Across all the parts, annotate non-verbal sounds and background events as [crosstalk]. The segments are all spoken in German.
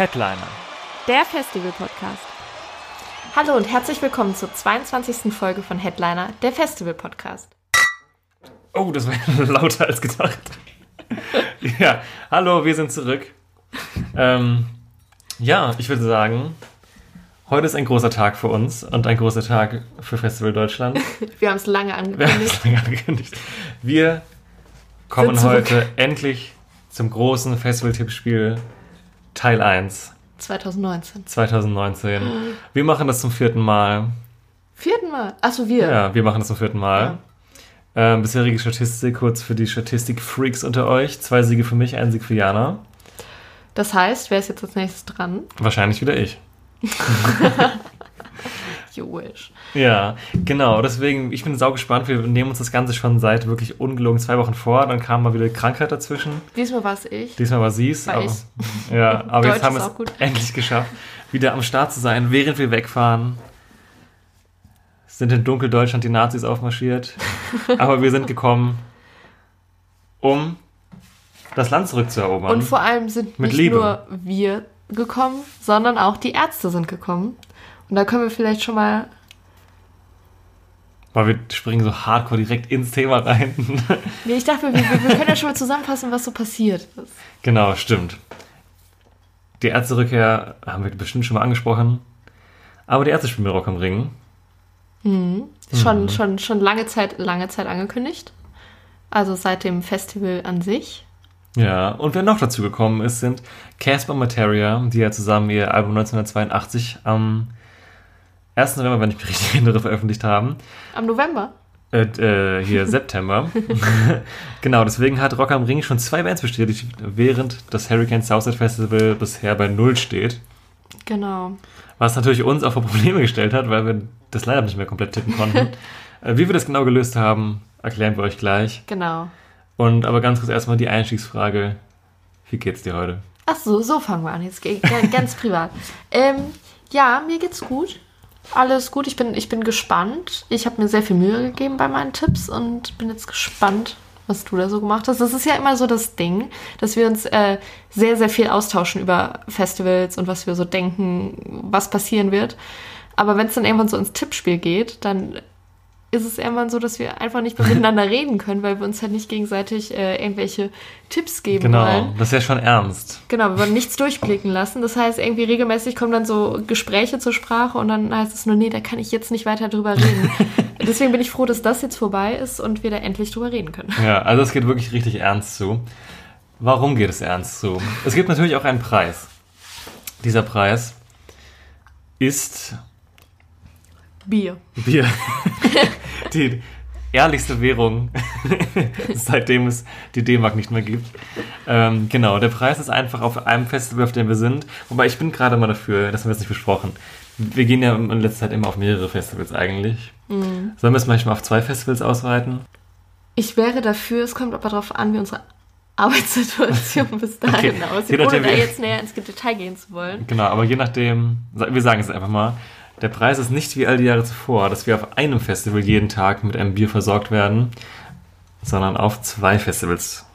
Headliner. Der Festival-Podcast. Hallo und herzlich willkommen zur 22. Folge von Headliner, der Festival-Podcast. Oh, das war [laughs] lauter als gedacht. ja, hallo, wir sind zurück. Ähm, ja, ich würde sagen, heute ist ein großer Tag für uns und ein großer Tag für Festival Deutschland. [laughs] Wir haben es lange Wir angekündigt. es lange angekündigt. Wir kommen heute endlich zum großen Festival-Tippspiel Teil 1 2019. 2019. Wir machen das zum vierten Mal. Vierten Mal. Achso, wir. Ja, wir machen das zum vierten Mal. Ähm, bisherige Statistik, kurz für die Statistik-Freaks unter euch. Zwei Siege für mich, ein Sieg für Jana. Das heißt, wer ist jetzt als nächstes dran? Wahrscheinlich wieder ich. [laughs] You wish. Ja, genau. Deswegen, ich bin sau gespannt. Wir nehmen uns das Ganze schon seit wirklich ungelogen zwei Wochen vor. Dann kam mal wieder Krankheit dazwischen. Diesmal war es ich. Diesmal war sie es. War Aber, ich. [laughs] ja, aber jetzt haben wir es gut. endlich geschafft, wieder am Start zu sein, während wir wegfahren. Sind in Dunkeldeutschland die Nazis aufmarschiert. [laughs] aber wir sind gekommen, um das Land zurückzuerobern. Und vor allem sind Mit nicht Liebe. nur wir gekommen, sondern auch die Ärzte sind gekommen. Und da können wir vielleicht schon mal. Weil wir springen so hardcore direkt ins Thema rein. [laughs] Nee, ich dachte, wir, wir, wir können ja schon mal zusammenfassen, was so passiert ist. genau, stimmt. Die Ärzterückkehr haben wir bestimmt schon mal angesprochen. Aber die Ärzte spielen Rock am Ring. Schon, Mhm. schon, schon lange Zeit, lange Zeit angekündigt. Also seit dem Festival an sich. Ja, und wer noch dazu gekommen ist, sind Casper Materia, die ja zusammen ihr Album 1982 am 1. November, wenn ich mich richtig [laughs] erinnere, veröffentlicht haben. Am November. Äh, äh, hier September. [laughs] genau, deswegen hat Rock am Ring schon zwei Bands bestätigt, während das Hurricane Southside Festival bisher bei Null steht. Genau. Was natürlich uns auch vor Probleme gestellt hat, weil wir das leider nicht mehr komplett tippen konnten. [laughs] äh, wie wir das genau gelöst haben, erklären wir euch gleich. Genau. Und aber ganz kurz erstmal die Einstiegsfrage. Wie geht's dir heute? Ach so, so fangen wir an. Jetzt ganz privat. Ähm, ja, mir geht's gut. Alles gut. Ich bin, ich bin gespannt. Ich habe mir sehr viel Mühe gegeben bei meinen Tipps und bin jetzt gespannt, was du da so gemacht hast. Das ist ja immer so das Ding, dass wir uns äh, sehr, sehr viel austauschen über Festivals und was wir so denken, was passieren wird. Aber wenn es dann irgendwann so ins Tippspiel geht, dann ist es irgendwann so, dass wir einfach nicht mehr miteinander [laughs] reden können, weil wir uns halt nicht gegenseitig äh, irgendwelche Tipps geben Genau, wollen. das ist ja schon ernst. Genau, wir wollen nichts durchblicken lassen. Das heißt, irgendwie regelmäßig kommen dann so Gespräche zur Sprache und dann heißt es nur, nee, da kann ich jetzt nicht weiter drüber reden. [laughs] Deswegen bin ich froh, dass das jetzt vorbei ist und wir da endlich drüber reden können. Ja, also es geht wirklich richtig ernst zu. Warum geht es ernst zu? Es gibt natürlich auch einen Preis. Dieser Preis ist Bier. Bier. [laughs] die ehrlichste Währung, [laughs] seitdem es die D-Mark nicht mehr gibt. Ähm, genau, der Preis ist einfach auf einem Festival, auf dem wir sind. Wobei ich bin gerade mal dafür, das haben wir jetzt nicht besprochen. Wir gehen ja in letzter Zeit immer auf mehrere Festivals eigentlich. Sollen wir es manchmal auf zwei Festivals ausweiten? Ich wäre dafür, es kommt aber darauf an, wie unsere Arbeitssituation [laughs] bis dahin Okay. aussieht, ohne da jetzt näher ins Detail gehen zu wollen. Genau, aber je nachdem, wir sagen es einfach mal, der Preis ist nicht wie all die Jahre zuvor, dass wir auf einem Festival jeden Tag mit einem Bier versorgt werden, sondern auf zwei Festivals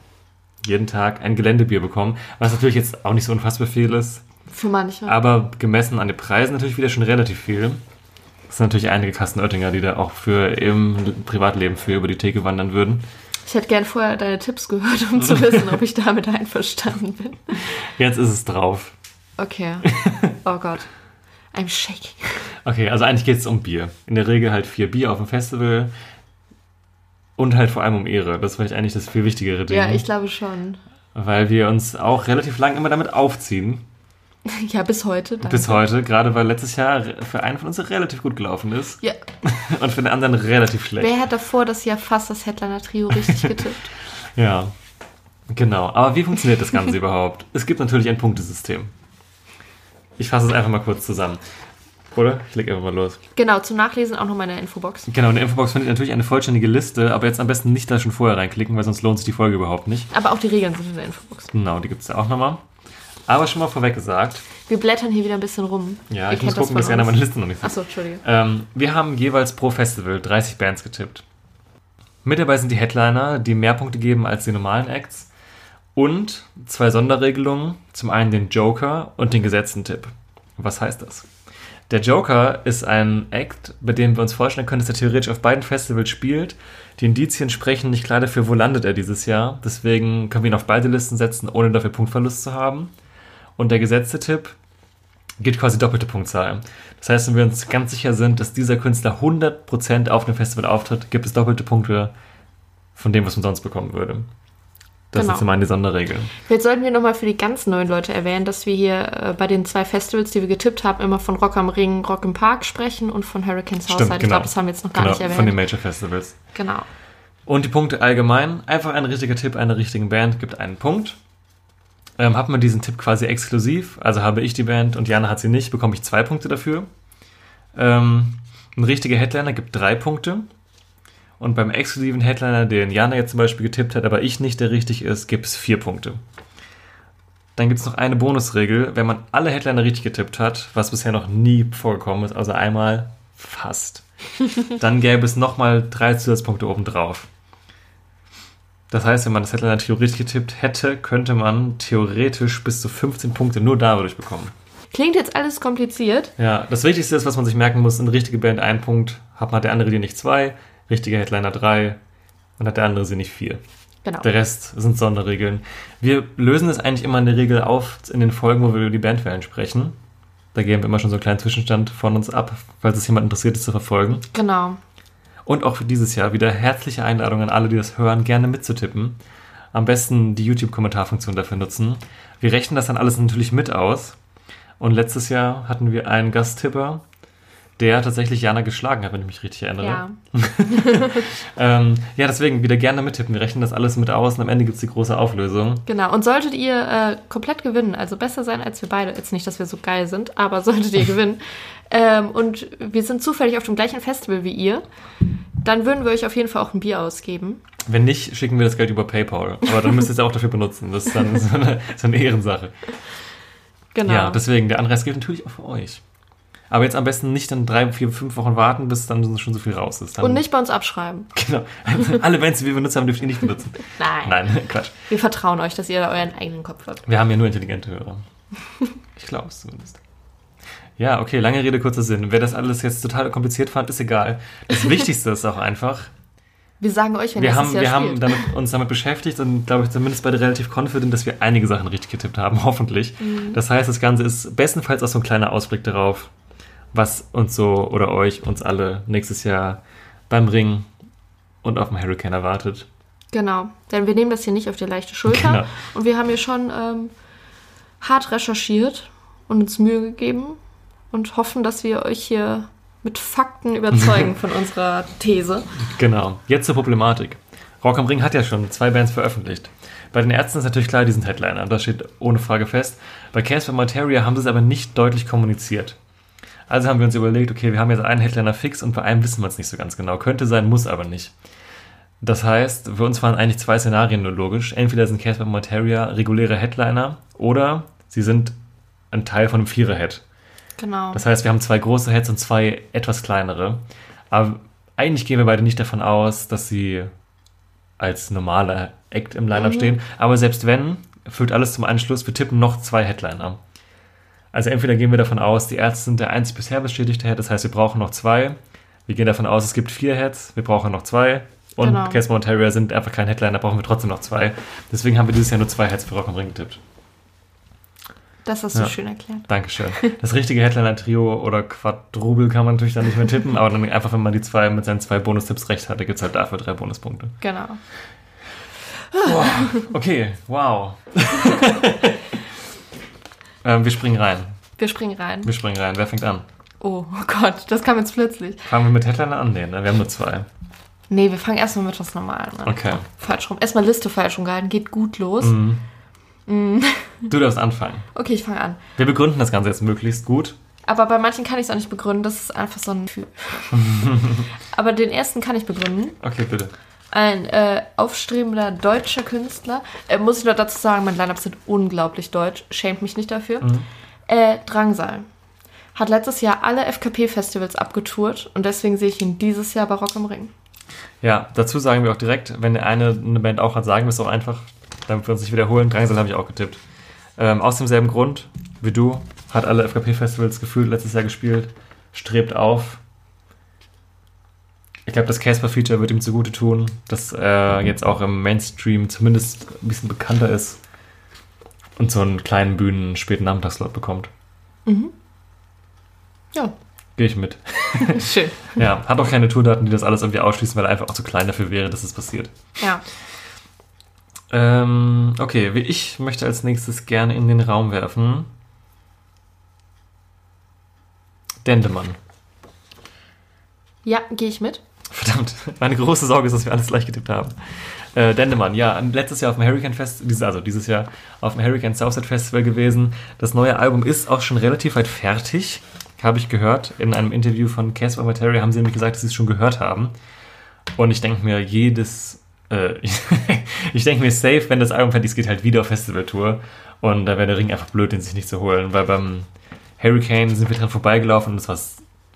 jeden Tag ein Geländebier bekommen, was natürlich jetzt auch nicht so unfassbar viel ist, Für manche. aber gemessen an den Preisen natürlich wieder schon relativ viel. Es sind natürlich einige Kasten Oettinger, die da auch für im Privatleben für über die Theke wandern würden. Ich hätte gern vorher deine Tipps gehört, um zu wissen, ob ich damit [laughs] einverstanden bin. Jetzt ist es drauf. Okay. [laughs] Oh Gott. I'm shaking. Okay, also eigentlich geht es um Bier. In der Regel halt vier Bier auf dem Festival und halt vor allem um Ehre. Das war eigentlich das viel wichtigere Ding. Ja, ich glaube schon. weil wir uns auch relativ lang immer damit aufziehen. [laughs] Ja, bis heute. Danke. Bis heute, gerade weil letztes Jahr für einen von uns relativ gut gelaufen ist Ja. [laughs] und für den anderen relativ schlecht. Wer hat davor das Jahr fast das Headliner-Trio richtig [laughs] getippt? Ja. Genau, aber wie funktioniert das Ganze überhaupt? Es gibt natürlich ein Punktesystem. Ich fasse es einfach mal kurz zusammen. Oder? Ich leg einfach mal los. Genau, zum Nachlesen auch noch meine Infobox. Genau, in der Infobox findet ihr natürlich eine vollständige Liste, aber jetzt am besten nicht da schon vorher reinklicken, weil sonst lohnt sich die Folge überhaupt nicht. Aber auch die Regeln sind in der Infobox. Genau, die gibt es ja auch nochmal. Aber schon mal vorweg gesagt, Wir blättern hier wieder ein bisschen rum. ja, Ihr ich muss kennt das gucken, dass einer meine Liste noch nicht sieht. Achso, Entschuldige. Ähm, wir haben jeweils pro Festival 30 Bands getippt. Mit dabei sind die Headliner, die mehr Punkte geben als die normalen Acts. Und zwei Sonderregelungen. Zum einen den Joker und den gesetzten Tipp. Was heißt das? Der Joker ist ein Act, bei dem wir uns vorstellen können, dass er theoretisch auf beiden Festivals spielt. Die Indizien sprechen nicht klar dafür, wo landet er dieses Jahr. Deswegen können wir ihn auf beide Listen setzen, ohne dafür Punktverlust zu haben. Und der gesetzte Tipp gibt quasi doppelte Punktzahl. Das heißt, wenn wir uns ganz sicher sind, dass dieser Künstler 100% auf einem Festival auftritt, gibt es doppelte Punkte von dem, was man sonst bekommen würde. Das Genau. sind zum einen die Sonderregeln. Jetzt sollten wir nochmal für die ganz neuen Leute erwähnen, dass wir hier äh, bei den zwei Festivals, die wir getippt haben, immer von Rock am Ring, Rock im Park sprechen und von Hurricanes House. Ich glaube, das haben wir jetzt noch gar genau, nicht erwähnt. von den Major Festivals. genau. Und die Punkte allgemein. Einfach ein richtiger Tipp einer richtigen Band gibt einen Punkt. Ähm, hat man diesen Tipp quasi exklusiv, also habe ich die Band und Jana hat sie nicht, bekomme ich zwei Punkte dafür. Ähm, ein richtiger Headliner gibt drei Punkte. Und beim exklusiven Headliner, den Jana jetzt zum Beispiel getippt hat, aber ich nicht, der richtig ist, gibt es vier Punkte. Dann gibt es noch eine Bonusregel, wenn man alle Headliner richtig getippt hat, was bisher noch nie vorgekommen ist, also einmal fast, [laughs] dann gäbe es nochmal drei Zusatzpunkte obendrauf. Das heißt, wenn man das Headliner theoretisch getippt hätte, könnte man theoretisch bis zu 15 Punkte nur dadurch bekommen. Klingt jetzt alles kompliziert. Ja, das Wichtigste ist, was man sich merken muss, eine richtige Band ein Punkt, hat, hat der andere die nicht zwei, richtiger Headliner drei und hat der andere sie nicht vier. Genau. Der Rest sind Sonderregeln. Wir lösen es eigentlich immer in der Regel auf in den Folgen, wo wir über die Bandwellen sprechen. Da geben wir immer schon so einen kleinen Zwischenstand von uns ab, falls es jemand interessiert ist zu verfolgen. Genau. Und auch für dieses Jahr wieder herzliche Einladung an alle, die das hören, gerne mitzutippen. Am besten die YouTube-Kommentarfunktion dafür nutzen. Wir rechnen das dann alles natürlich mit aus. Und letztes Jahr hatten wir einen Gasttipper, der tatsächlich Jana geschlagen hat, wenn ich mich richtig erinnere. Ja. [laughs] Ähm, ja, deswegen wieder gerne mittippen. Wir rechnen das alles mit aus und am Ende gibt es die große Auflösung. Genau. Und solltet ihr äh, komplett gewinnen, also besser sein als wir beide, jetzt nicht, dass wir so geil sind, aber solltet ihr [laughs] gewinnen, ähm, und wir sind zufällig auf dem gleichen Festival wie ihr, dann würden wir euch auf jeden Fall auch ein Bier ausgeben. Wenn nicht, schicken wir das Geld über PayPal. Aber dann müsst ihr es auch dafür benutzen. Das ist dann so eine, so eine Ehrensache. Genau. Ja, deswegen, der Anreiz gilt natürlich auch für euch. Aber jetzt am besten nicht dann drei, vier, fünf Wochen warten, bis dann schon so viel raus ist. Dann, und nicht bei uns abschreiben. [laughs] Genau. [laughs] Alle Bands, die wir benutzt haben, dürft ihr nicht benutzen. Nein. Nein, [laughs] Quatsch. Wir vertrauen euch, dass ihr da euren eigenen Kopf habt. Wir haben ja nur intelligente Hörer. Ich glaube es zumindest. Ja, okay, lange Rede, kurzer Sinn. Wer das alles jetzt total kompliziert fand, ist egal. Das Wichtigste ist auch einfach, Wir sagen euch, wenn wir haben, nächstes wir Jahr haben spielt. damit, uns damit beschäftigt und glaube ich zumindest beide relativ confident, dass wir einige Sachen richtig getippt haben, hoffentlich. Mhm. Das heißt, das Ganze ist bestenfalls auch so ein kleiner Ausblick darauf, was uns so oder euch, uns alle nächstes Jahr beim Ring und auf dem Hurricane erwartet. Genau, denn wir nehmen das hier nicht auf die leichte Schulter. Genau. Und wir haben hier schon ähm, hart recherchiert und uns Mühe gegeben und hoffen, dass wir euch hier mit Fakten [laughs] überzeugen von unserer These. Genau. Jetzt zur Problematik. Rock am Ring hat ja schon zwei Bands veröffentlicht. Bei den Ärzten ist natürlich klar, die sind Headliner. Das steht ohne Frage fest. Bei Casper Materia haben sie es aber nicht deutlich kommuniziert. Also haben wir uns überlegt, okay, wir haben jetzt einen Headliner fix und bei einem wissen wir es nicht so ganz genau. Könnte sein, muss aber nicht. Das heißt, für uns waren eigentlich zwei Szenarien nur logisch. Entweder sind Casper Materia reguläre Headliner oder sie sind ein Teil von einem Vierer-Head. Genau. Das heißt, wir haben zwei große Heads und zwei etwas kleinere. Aber eigentlich gehen wir beide nicht davon aus, dass sie als normaler Act im Lineup stehen. Aber selbst wenn, führt alles zum Anschluss, wir tippen noch zwei Headliner. Also entweder gehen wir davon aus, die Ärzte sind der einzig bisher bestätigte Head, das heißt, wir brauchen noch zwei. Wir gehen davon aus, es gibt vier Heads, wir brauchen noch zwei. Und Genau. Casper und Terrier sind einfach kein Headliner, brauchen wir trotzdem noch zwei. Deswegen haben wir dieses Jahr nur zwei Heads für Rock am Ring getippt. Das hast du Ja. schön erklärt. Dankeschön. [laughs] Das richtige Headliner-Trio oder Quadrubel kann man natürlich dann nicht mehr tippen, aber dann einfach, wenn man die zwei mit seinen zwei Bonustipps recht hatte, gibt es halt dafür drei Bonuspunkte. Genau. Okay, wow. [laughs] ähm, wir springen rein. Wir springen rein. Wir springen rein. Wer fängt an? Oh, oh Gott, das kam jetzt plötzlich. Fangen wir mit Headliner an? Nee, ne? wir haben nur zwei. Nee, wir fangen erstmal mit was Normalem an. Okay. Falsch rum. Erstmal Liste falsch rumgehalten. Geht gut los. Mhm. [laughs] Du darfst anfangen. Okay, ich fange an. Wir begründen das Ganze jetzt möglichst gut. Aber bei manchen kann ich es auch nicht begründen. Das ist einfach so ein Gefühl. [laughs] Aber den ersten kann ich begründen. Okay, bitte. Ein äh, aufstrebender deutscher Künstler. Äh, muss ich nur dazu sagen, mein Line-Up sind unglaublich deutsch. Schämt mich nicht dafür. Äh, Drangsal. Hat letztes Jahr alle FKP-Festivals abgetourt und deswegen sehe ich ihn dieses Jahr bei Rock am Ring. Ja, dazu sagen wir auch direkt, wenn der eine eine Band auch hat, sagen wir es auch einfach, damit wir uns nicht wiederholen. Drangsal habe ich auch getippt. Ähm, aus demselben Grund wie du, hat alle FKP-Festivals gefühlt letztes Jahr gespielt, strebt auf. Ich glaube, das Casper-Feature wird ihm zugute tun, dass er jetzt auch im Mainstream zumindest ein bisschen bekannter ist und so einen kleinen Bühnen späten Nachmittagsslot bekommt. Ja, Gehe ich mit. [laughs] schön. Ja, hat auch keine Tourdaten, die das alles irgendwie ausschließen, weil er einfach auch zu klein dafür wäre, dass es passiert. Ja. Ähm, okay, wie ich möchte als nächstes gerne in den Raum werfen. Dendemann. Ja, gehe ich mit. Verdammt, meine große Sorge ist, dass wir alles gleich getippt haben. Äh, Dendemann, ja, letztes Jahr auf dem Hurricane Fest, also dieses Jahr auf dem Hurricane Southside Festival gewesen. Das neue Album ist auch schon relativ weit fertig, habe ich gehört. In einem Interview von Casper Materia haben sie nämlich gesagt, dass sie es schon gehört haben. Und ich denke mir, jedes, äh, [laughs] ich denke mir safe, wenn das Album fertig ist, geht halt wieder auf Festivaltour. Und da wäre der Ring einfach blöd, den sich nicht zu holen, weil beim Hurricane sind wir dran vorbeigelaufen und es war,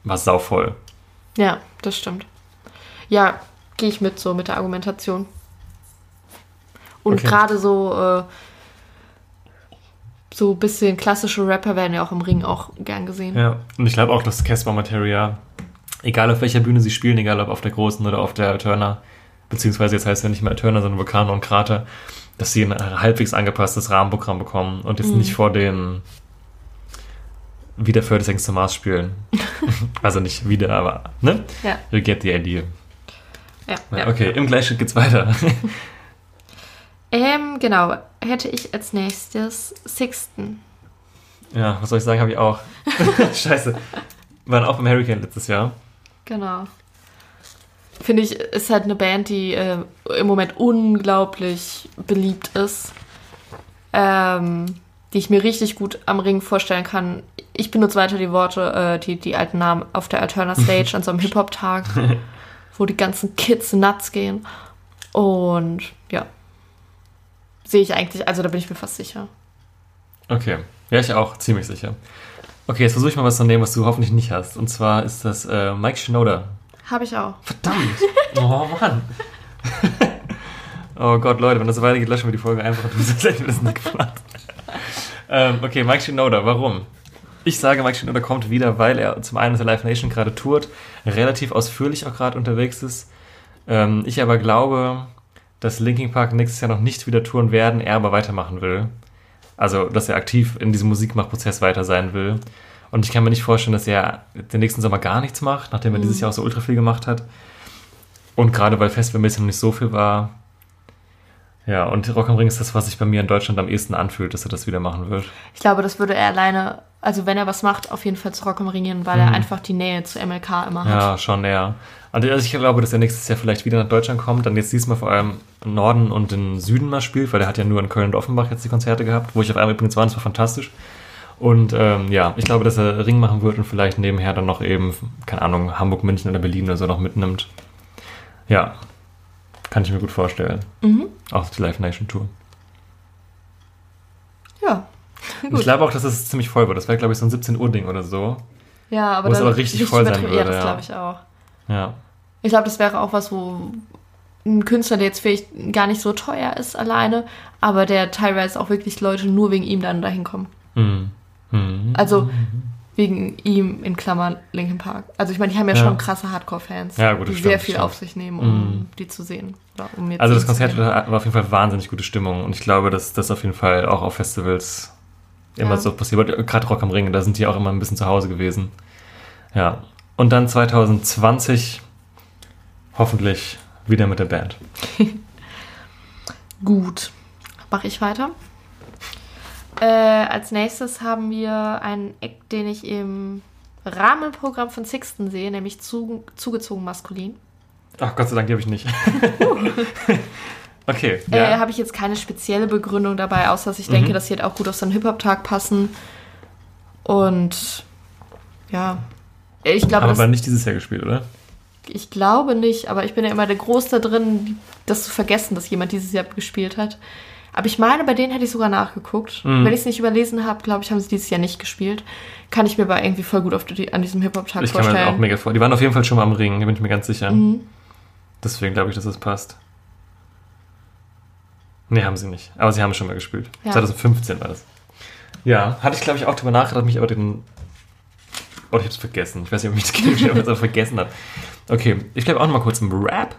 war sauvoll. Ja, das stimmt. Ja, gehe ich mit, so mit der Argumentation. Und Okay. gerade so, äh, so ein bisschen klassische Rapper werden ja auch im Ring auch gern gesehen. Ja, und ich glaube auch, dass Casper Materia, egal auf welcher Bühne sie spielen, egal ob auf der großen oder auf der Turner, beziehungsweise jetzt heißt es ja nicht mehr Turner, sondern Vulkan und Krater, dass sie ein halbwegs angepasstes Rahmenprogramm bekommen und jetzt nicht vor den wieder für das engste Maß spielen. [laughs] also nicht wieder, aber, ne? Ja. You get the idea. Ja, Ja, ja. okay, im Gleichschritt geht's weiter. [laughs] Ähm, genau. Hätte ich als nächstes Sixten. ja, was soll ich sagen, habe ich auch. [laughs] Scheiße. Waren auch beim Hurricane letztes Jahr. Genau. Finde ich, ist halt eine Band, die äh, im Moment unglaublich beliebt ist. Ähm, die ich mir richtig gut am Ring vorstellen kann. Ich benutze weiter die Worte, äh, die, die alten Namen auf der Alterna [laughs] Stage an so einem Hip-Hop-Tag, wo die ganzen Kids nuts gehen. Und ja, sehe ich eigentlich, also da bin ich mir fast sicher. Okay. Ja, ich auch, ziemlich sicher. Okay, jetzt versuche ich mal was zu nehmen, was du hoffentlich nicht hast. Und zwar ist das äh, Mike Shinoda. Habe ich auch. Verdammt! Oh Mann! oh Gott, Leute, wenn das so weitergeht, löschen wir die Folge einfach und [laughs] das hätten wir das nicht ähm, okay, Mike Shinoda, warum? Ich sage, Mike Shinoda kommt wieder, weil er zum einen mit der Live Nation gerade tourt, relativ ausführlich auch gerade unterwegs ist. Ähm, ich aber glaube, dass Linkin Park nächstes Jahr noch nicht wieder touren werden, er aber weitermachen will. Also, dass er aktiv in diesem Musikmachprozess weiter sein will. Und ich kann mir nicht vorstellen, dass er den nächsten Sommer gar nichts macht, nachdem er dieses Jahr auch so ultra viel gemacht hat. Und gerade weil Festivalmäßig noch nicht so viel war. Ja, und Rock am Ring ist das, was sich bei mir in Deutschland am ehesten anfühlt, dass er das wieder machen wird. Ich glaube, das würde er alleine, also wenn er was macht, auf jeden Fall zu Rock am Ring gehen, weil er einfach die Nähe zu MLK immer hat. Ja, schon eher. Also ich glaube, dass er nächstes Jahr vielleicht wieder nach Deutschland kommt, dann jetzt diesmal vor allem im Norden und im Süden mal spielt, weil er hat ja nur in Köln und Offenbach jetzt die Konzerte gehabt, wo ich auf einmal übrigens war, und das war fantastisch. Und ähm, ja, ich glaube, dass er Ring machen wird und vielleicht nebenher dann noch eben, keine Ahnung, Hamburg, München oder Berlin oder so noch mitnimmt. Ja, kann ich mir gut vorstellen. Auch die Live Nation Tour. Ja. Und ich glaube auch, dass es ziemlich voll wird. Das wäre, glaube ich, so ein 17 Uhr Ding oder so. Ja, aber Wo es aber richtig voll sein würde, Ja, das glaube ich auch. Ja. Ich glaube, das wäre auch was, wo ein Künstler, der jetzt vielleicht gar nicht so teuer ist alleine, aber der teilweise auch wirklich Leute nur wegen ihm dann dahin kommen. Hm. Hm. Also wegen ihm in Klammern Linkin Park. Also ich meine, die haben ja, Ja. schon krasse Hardcore-Fans, Ja, gut, die das sehr stimmt, viel stimmt. auf sich nehmen, um Mhm. die zu sehen. Um Also das Konzert war auf jeden Fall wahnsinnig gute Stimmung und ich glaube, dass das auf jeden Fall auch auf Festivals immer Ja. so passiert. wird. Gerade Rock am Ring, da sind die auch immer ein bisschen zu Hause gewesen. Ja. Und dann 2020 hoffentlich wieder mit der Band. [laughs] Gut. Mache ich weiter. Äh, als nächstes haben wir einen Act, den ich im Rahmenprogramm von Sixten sehe, nämlich zu, zugezogen maskulin. Ach, Gott sei Dank, die habe ich nicht. [laughs] okay. Äh, Ja. habe ich jetzt keine spezielle Begründung dabei, außer dass ich Mhm. denke, dass sie halt auch gut auf so einen Hip-Hop-Tag passen. Und ja, ich glaube, aber das, nicht dieses Jahr gespielt, oder? ich glaube nicht, aber ich bin ja immer der Groß da drin, das zu vergessen, dass jemand dieses Jahr gespielt hat. Aber ich meine, bei denen hätte ich sogar nachgeguckt. Mhm. Wenn ich es nicht überlesen habe, glaube ich, haben sie dieses Jahr nicht gespielt. Kann ich mir aber irgendwie voll gut auf die, an diesem Hip-Hop-Tag Ich kann mir das auch vorstellen. mega vor. Die waren auf jeden Fall schon mal am Ring, da bin ich mir ganz sicher. Mhm. Deswegen glaube ich, dass das passt. Nee, haben sie nicht. Aber sie haben schon mal gespielt. Ja. 2015 war das. Ja, hatte ich, glaube ich, auch drüber nachgedacht, mich aber den. Oder ich habe es vergessen. Ich weiß nicht, ob ich das habe, aber es vergessen habe. Okay, ich bleibe auch noch mal kurz im Rap.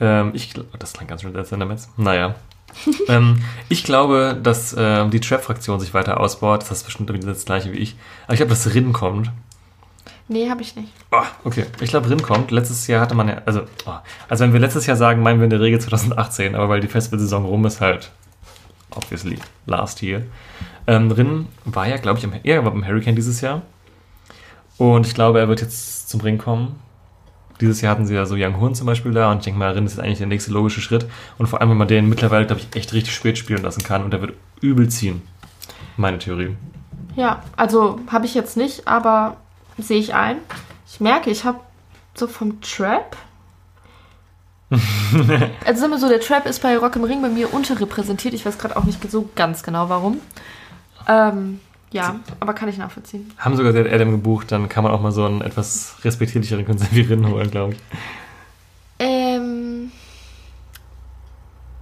Ähm, ich, gl- das klang ganz schön als Sendermetz. Naja. [laughs] ähm, ich glaube, dass ähm, die Trap-Fraktion sich weiter ausbaut. Das ist bestimmt wieder das gleiche wie ich. Aber ich glaube, dass Rin kommt. Nee, habe ich nicht. Oh, okay. Ich glaube, Rin kommt. Letztes Jahr hatte man ja, also, oh, also wenn wir letztes Jahr sagen, meinen wir in der Regel 2018, aber weil die Festivalsaison rum ist, halt, obviously, last year. Ähm, Rin war ja, glaube ich, im, er war beim Hurricane dieses Jahr. Und ich glaube, er wird jetzt zum Ring kommen. Dieses Jahr hatten sie ja so Young Hun zum Beispiel da und ich denke mal, Rin ist eigentlich der nächste logische Schritt. Und vor allem, wenn man den mittlerweile, glaube ich, echt richtig spät spielen lassen kann und der wird übel ziehen. Meine Theorie. Ja, also habe ich jetzt nicht, aber sehe ich ein. Ich merke, ich habe so vom Trap. [laughs] also sagen wir so, der Trap ist bei Rock im Ring bei mir unterrepräsentiert. Ich weiß gerade auch nicht so ganz genau warum. Ähm, ja, aber kann ich nachvollziehen. Haben sogar Dead Adam gebucht, dann kann man auch mal so einen etwas respektierlicheren Künstler wie Rin [laughs] holen, glaube ich. Ähm,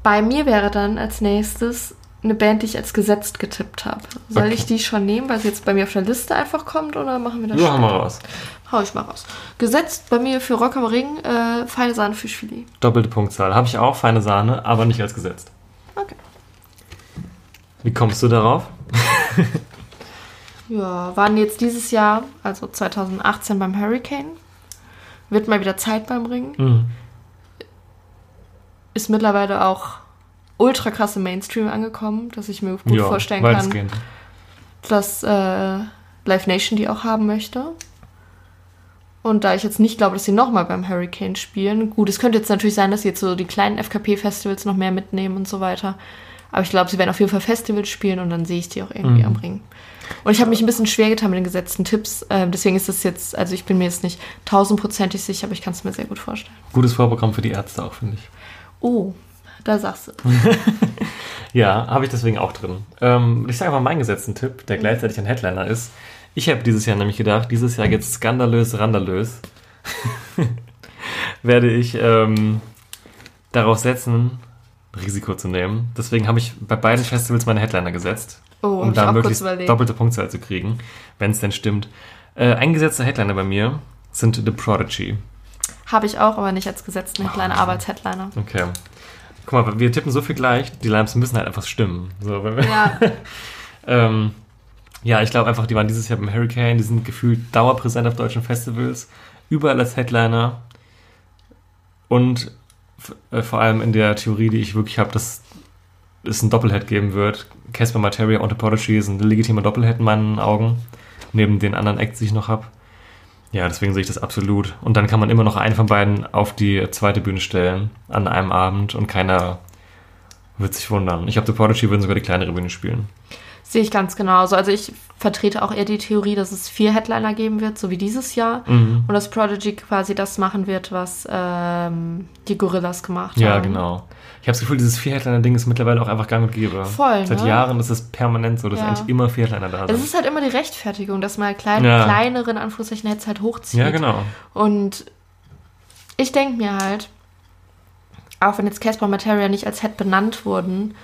bei mir wäre dann als nächstes eine Band, die ich als gesetzt getippt habe. Soll Okay. ich die schon nehmen, weil sie jetzt bei mir auf der Liste einfach kommt oder machen wir das Ja, hau mal raus. Hau ich mal raus. Gesetzt bei mir für Rock am Ring, äh, feine Sahne Fischfilet. Doppelte Punktzahl. Habe ich auch, feine Sahne, aber nicht als gesetzt. Okay. Wie kommst du darauf? [laughs] Ja, waren jetzt dieses Jahr, also 2018 beim Hurricane. Wird mal wieder Zeit beim Ring. Mhm. Ist mittlerweile auch ultra krass im Mainstream angekommen, dass ich mir gut vorstellen kann, dass äh, Live Nation die auch haben möchte. Und da ich jetzt nicht glaube, dass sie nochmal beim Hurricane spielen, gut, es könnte jetzt natürlich sein, dass sie jetzt so die kleinen FKP-Festivals noch mehr mitnehmen und so weiter. Aber ich glaube, sie werden auf jeden Fall Festivals spielen und dann sehe ich die auch irgendwie Mhm. am Ring. Und ich habe mich ein bisschen schwer getan mit den gesetzten Tipps. Ähm, deswegen ist das jetzt, also ich bin mir jetzt nicht tausendprozentig sicher, aber ich kann es mir sehr gut vorstellen. Gutes Vorprogramm für die Ärzte auch, finde ich. Oh, da sagst du. [laughs] Ja, habe ich deswegen auch drin. Ähm, ich sage mal meinen gesetzten Tipp, der gleichzeitig ein Headliner ist. Ich habe dieses Jahr nämlich gedacht, dieses Jahr geht's skandalös, randalös. [laughs] Werde ich ähm, darauf setzen, Risiko zu nehmen. Deswegen habe ich bei beiden Festivals meine Headliner gesetzt, Oh, um da möglichst doppelte Punktzahl zu kriegen, wenn es denn stimmt. Äh, eingesetzte Headliner bei mir sind The Prodigy. Habe ich auch, aber nicht als gesetzten Headliner, aber als Headliner. Okay. Guck mal, wir tippen so viel gleich, die Lines müssen halt einfach stimmen. So, wenn wir, Ja, [laughs] ähm, ja, ich glaube einfach, die waren dieses Jahr beim Hurricane, die sind gefühlt dauerpräsent auf deutschen Festivals, überall als Headliner und äh, vor allem in der Theorie, die ich wirklich habe, dass es ein Doppelhead geben wird. Casper Materia und The Prodigy sind ein legitimer Doppelhead in meinen Augen, neben den anderen Acts, die ich noch habe. Ja, deswegen sehe ich das absolut. Und dann kann man immer noch einen von beiden auf die zweite Bühne stellen an einem Abend und keiner wird sich wundern. Ich glaube, The Prodigy würden sogar die kleinere Bühne spielen. Sehe ich ganz genauso. Also ich vertrete auch eher die Theorie, dass es vier Headliner geben wird, so wie dieses Jahr. Mhm. Und dass Prodigy quasi das machen wird, was ähm, die Gorillas gemacht Ja, haben. genau. Ich habe das Gefühl, dieses Vier-Headliner-Ding ist mittlerweile auch einfach gang und gäbe. Voll, Seit ne? Jahren ist es permanent so, dass Ja. eigentlich immer Vier-Headliner da Es sind. ist halt immer die Rechtfertigung, dass man klein, Ja. kleineren Anführungszeichen Heads halt hochzieht. Ja, genau. Und ich denke mir halt, auch wenn jetzt Casper und Materia nicht als Head benannt wurden,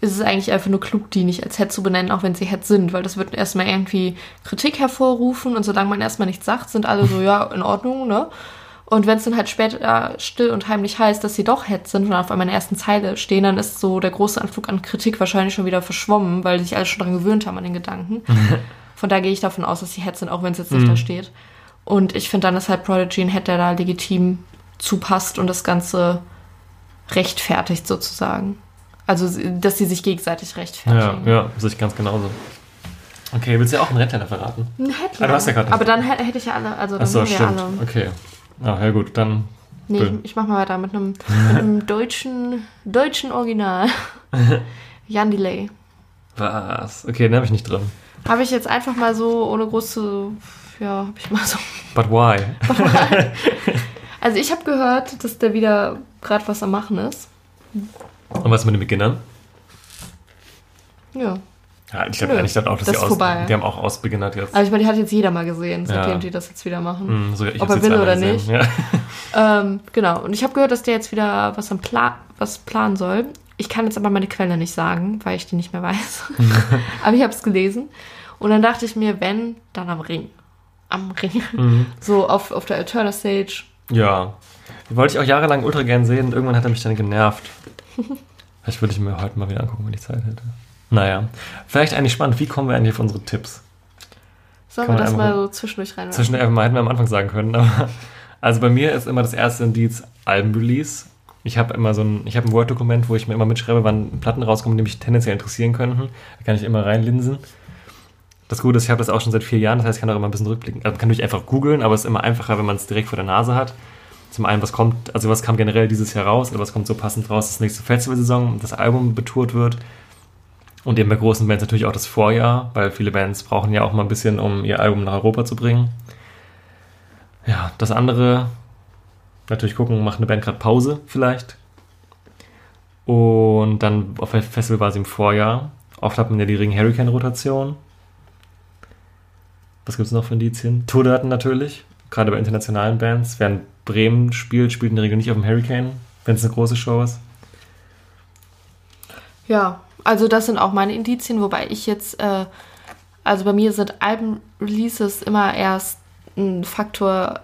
ist es eigentlich einfach nur klug, die nicht als Head zu benennen, auch wenn sie Head sind, weil das wird erstmal irgendwie Kritik hervorrufen und solange man erstmal nichts sagt, sind alle so, [laughs] ja, in Ordnung, ne? Und wenn es dann halt später still und heimlich heißt, dass sie doch Head sind und auf einmal in der ersten Zeile stehen, dann ist so der große Anflug an Kritik wahrscheinlich schon wieder verschwommen, weil sich alle schon daran gewöhnt haben an den Gedanken. [laughs] Von da gehe ich davon aus, dass sie Head sind, auch wenn es jetzt nicht da steht. Und ich finde dann ist halt Prodigy ein Head, der da legitim zupasst und das Ganze rechtfertigt sozusagen. Also, dass sie sich gegenseitig Ja, rechtfertigen. ja, sehe ich ganz genauso. Okay, willst du ja auch einen Headliner verraten? Ein Headliner. Ah, du hast ja gerade- Aber dann hä- hätte ich ja alle, also dann Achso, stimmt. alle. Okay. Ah, ja gut, dann Nee, ich, ich mach mal weiter mit einem, mit einem [laughs] deutschen, deutschen Original. [laughs] Jan Delay. Was? Okay, den habe ich nicht drin. Habe ich jetzt einfach mal so, ohne groß zu. Ja, habe ich mal so. But why? [laughs] Also, ich habe gehört, dass der wieder gerade was am Machen ist. Und was mit den Beginnern? Ja. Ja, ich glaube eigentlich dann auch, dass das die, aus, vorbei. die haben auch ausbeginnert jetzt. Also, ich meine, die hat jetzt jeder mal gesehen, seitdem Ja. die das jetzt wieder machen. Sogar ich ob er will oder gesehen. Ja. Ähm, genau. Und ich habe gehört, dass der jetzt wieder was am Pla was planen soll. Ich kann jetzt aber meine Quelle nicht sagen, weil ich die nicht mehr weiß. [laughs] aber ich habe es gelesen. Und dann dachte ich mir, wenn, dann am Ring. Am Ring. Mhm. So auf, auf der Eterna Stage. ja. Die wollte ich auch jahrelang ultra gern sehen und irgendwann hat er mich dann genervt. [laughs] Vielleicht würde ich mir heute mal wieder angucken, wenn ich Zeit hätte. Naja. Vielleicht eigentlich spannend. Wie kommen wir eigentlich auf unsere Tipps? Sollen wir das mal einfach- so zwischendurch rein? Zwischen hätten wir am Anfang sagen können. Aber [laughs] also bei mir ist immer das erste Indiz Albenrelease. Ich habe immer so ein, ich habe ein Word-Dokument, wo ich mir immer mitschreibe, wann Platten rauskommen, die mich tendenziell interessieren könnten. Da kann ich immer reinlinsen. Das Gute ist, ich habe das auch schon seit vier Jahren, das heißt, ich kann auch immer ein bisschen rückblicken. Also man kann natürlich einfach googeln, aber es ist immer einfacher, wenn man es direkt vor der Nase hat. Zum einen, was kommt, also was kam generell dieses Jahr raus, oder was kommt so passend raus, dass nächste Festivalsaison das Album betourt wird. Und eben bei großen Bands natürlich auch das Vorjahr, weil viele Bands brauchen ja auch mal ein bisschen, um ihr Album nach Europa zu bringen. Ja, das andere, natürlich gucken, macht eine Band gerade Pause vielleicht. Und dann auf dem Festival war sie im Vorjahr. Oft hat man ja die Ring-Hurricane-Rotation. Was gibt es noch für Indizien? Tourdaten natürlich, gerade bei internationalen Bands. Wer in Bremen spielt, spielt in der Regel nicht auf dem Hurricane, wenn es eine große Show ist. Ja, also das sind auch meine Indizien, wobei ich jetzt, äh, also bei mir sind Alben-Releases immer erst ein Faktor,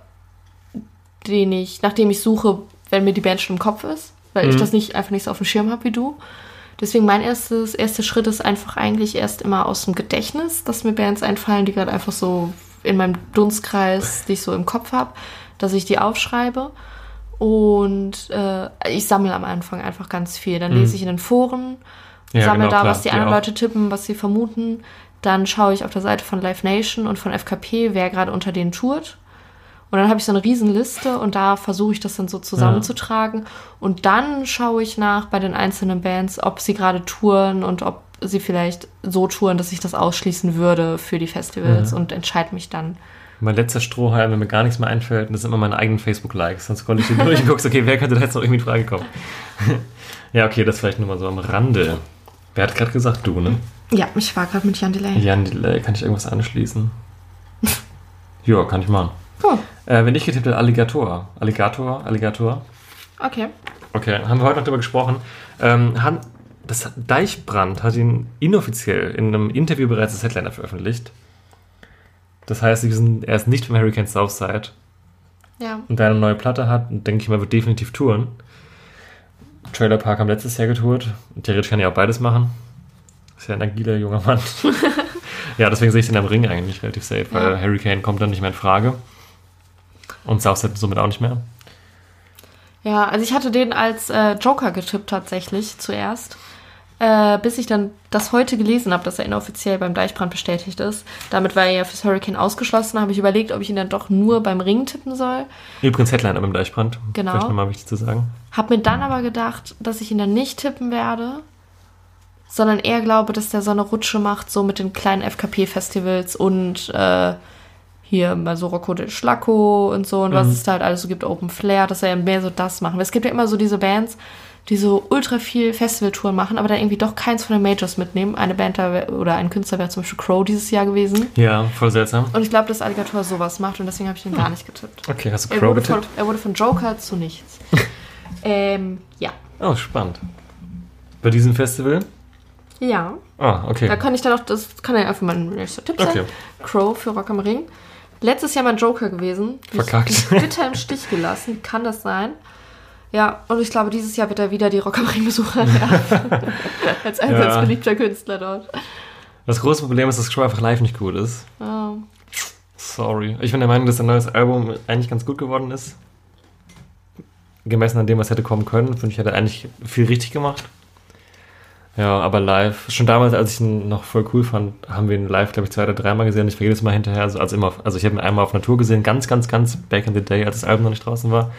den ich, nach dem ich suche, wenn mir die Band schon im Kopf ist, weil ich Mhm. das nicht einfach nicht so auf dem Schirm habe wie du. Deswegen mein erstes, erster Schritt ist einfach eigentlich erst immer aus dem Gedächtnis, dass mir Bands einfallen, die gerade einfach so in meinem Dunstkreis, die ich so im Kopf habe, dass ich die aufschreibe. Und äh, ich sammle am Anfang einfach ganz viel. Dann lese ich in den Foren, Ja, sammle genau, da, klar, was die anderen. Leute tippen, was sie vermuten. Dann schaue ich auf der Seite von Live Nation und von FKP, wer gerade unter denen tourt. Und dann habe ich so eine Riesenliste und da versuche ich das dann so zusammenzutragen. Und dann schaue ich nach bei den einzelnen Bands, ob sie gerade touren und ob sie vielleicht so touren, dass ich das ausschließen würde für die Festivals und entscheide mich dann. Mein letzter Strohhalm, wenn mir gar nichts mehr einfällt, das sind immer meine eigenen Facebook-Likes. Sonst konnte ich die [laughs] durch und guckst, okay, wer könnte da jetzt noch irgendwie in Frage kommen? [laughs] ja, okay, das vielleicht nur mal so am Rande. Wer hat gerade gesagt, du, ne? Ja, ich war gerade mit Jan Delay. Jan Delay, kann ich irgendwas anschließen? [laughs] ja, kann ich machen. Oh, Äh, wenn ich getippt hätte, Alligator. Alligator, Alligator. okay. Okay, haben wir heute noch drüber gesprochen. Ähm, haben, das Deichbrand hat ihn inoffiziell in einem Interview bereits als Headliner veröffentlicht. Das heißt, sie sind, er ist nicht vom Hurricane Southside Ja. und der eine neue Platte hat, denke ich mal, wird definitiv touren. Trailer Park haben letztes Jahr getourt. Und Theoretisch kann er auch beides machen. Ist ja ein agiler junger Mann. [laughs] ja, deswegen sehe ich den am Ring eigentlich relativ safe, weil Ja. Hurricane kommt dann nicht mehr in Frage. Und Southside somit auch nicht mehr. Ja, also ich hatte den als äh, Joker getippt tatsächlich zuerst. Äh, bis ich dann das heute gelesen habe, dass er inoffiziell beim Deichbrand bestätigt ist. Damit war er ja fürs Hurricane ausgeschlossen, habe ich überlegt, ob ich ihn dann doch nur beim Ring tippen soll. Übrigens Headliner beim Deichbrand. Genau. Vielleicht nochmal wichtig zu sagen. Hab mir dann aber gedacht, dass ich ihn dann nicht tippen werde, sondern eher glaube, dass der so eine Rutsche macht, so mit den kleinen FKP-Festivals und äh, hier mal so Rocco del Schlacco und so und was es da halt alles so gibt, Open Flair, dass er ja mehr so das machen. Es gibt ja immer so diese Bands, die so ultra viel Festivaltouren machen, aber dann irgendwie doch keins von den Majors mitnehmen. Eine Band oder ein Künstler wäre zum Beispiel Crow dieses Jahr gewesen. Ja, voll seltsam. Und ich glaube, dass Alligator sowas macht und deswegen habe ich ihn gar nicht getippt. Okay, hast du Er Crow wurde, von, getippt? er wurde von Joker zu nichts. [laughs] ähm, ja. Oh, spannend. Bei diesem Festival? Ja. Ah, okay. Da kann ich dann auch, das kann ja einfach mein nächster Tipp sein. Okay. Crow für Rock am Ring. Letztes Jahr mein Joker gewesen. Verkackt. Bitter im Stich gelassen. Kann das sein? Ja, und ich glaube, dieses Jahr wird er wieder die Rock am Ring Besucher nerven. [laughs] Als ein Ja. beliebter Künstler dort. Das große Problem ist, dass Crow einfach live nicht gut ist. Oh. Sorry. Ich bin der Meinung, dass sein neues Album eigentlich ganz gut geworden ist. Gemessen an dem, was hätte kommen können, finde ich, hat er eigentlich viel richtig gemacht. Ja, aber live, schon damals, als ich ihn noch voll cool fand, haben wir ihn live, glaube ich, zwei oder dreimal gesehen. Ich war jedes Mal hinterher, also, also immer, also ich habe ihn einmal auf Natur gesehen, ganz, ganz, ganz back in the day, als das Album noch nicht draußen war.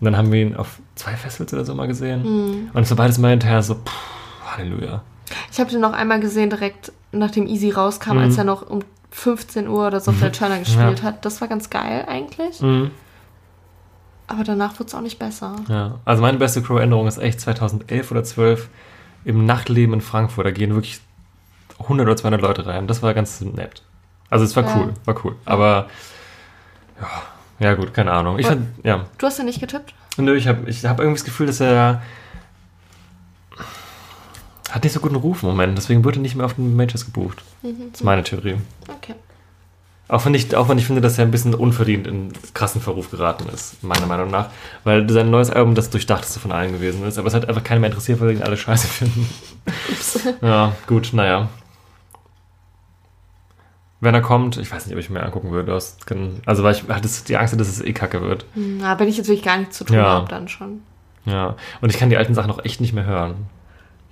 Und dann haben wir ihn auf zwei Festivals oder so mal gesehen. Hm. Und es war beides mal hinterher so, pff, Halleluja. Ich habe den noch einmal gesehen, direkt nachdem Easy rauskam, als er noch um 15 Uhr oder so auf der Turner gespielt hat. Das war ganz geil eigentlich. Mhm. Aber danach wurde es auch nicht besser. Ja, also meine beste Crow-Änderung ist echt 2011 oder 12 im Nachtleben in Frankfurt. Da gehen wirklich 100 oder 200 Leute rein. Das war ganz nett. Also es war Ja. cool, war cool. Aber ja, ja gut, keine Ahnung. Ich fand, ja. Du hast ja nicht getippt? Nö, ich habe ich hab irgendwie das Gefühl, dass er hat nicht so guten Ruf im Moment. Deswegen wurde er nicht mehr auf den Majors gebucht. Das ist meine Theorie. Okay. Auch wenn, ich, auch wenn ich finde, dass er ein bisschen unverdient in krassen Verruf geraten ist, meiner Meinung nach. Weil sein neues Album das durchdachteste von allen gewesen ist. Aber es hat einfach keinen mehr interessiert, weil ihn alle scheiße finden. [laughs] ja, gut, naja. Wenn er kommt, ich weiß nicht, ob ich mir angucken würde. aus- Also, weil ich hatte die Angst, dass es eh kacke wird. Na, wenn ich jetzt wirklich gar nichts zu tun Ja. habe, dann schon. Ja. Und ich kann die alten Sachen auch echt nicht mehr hören.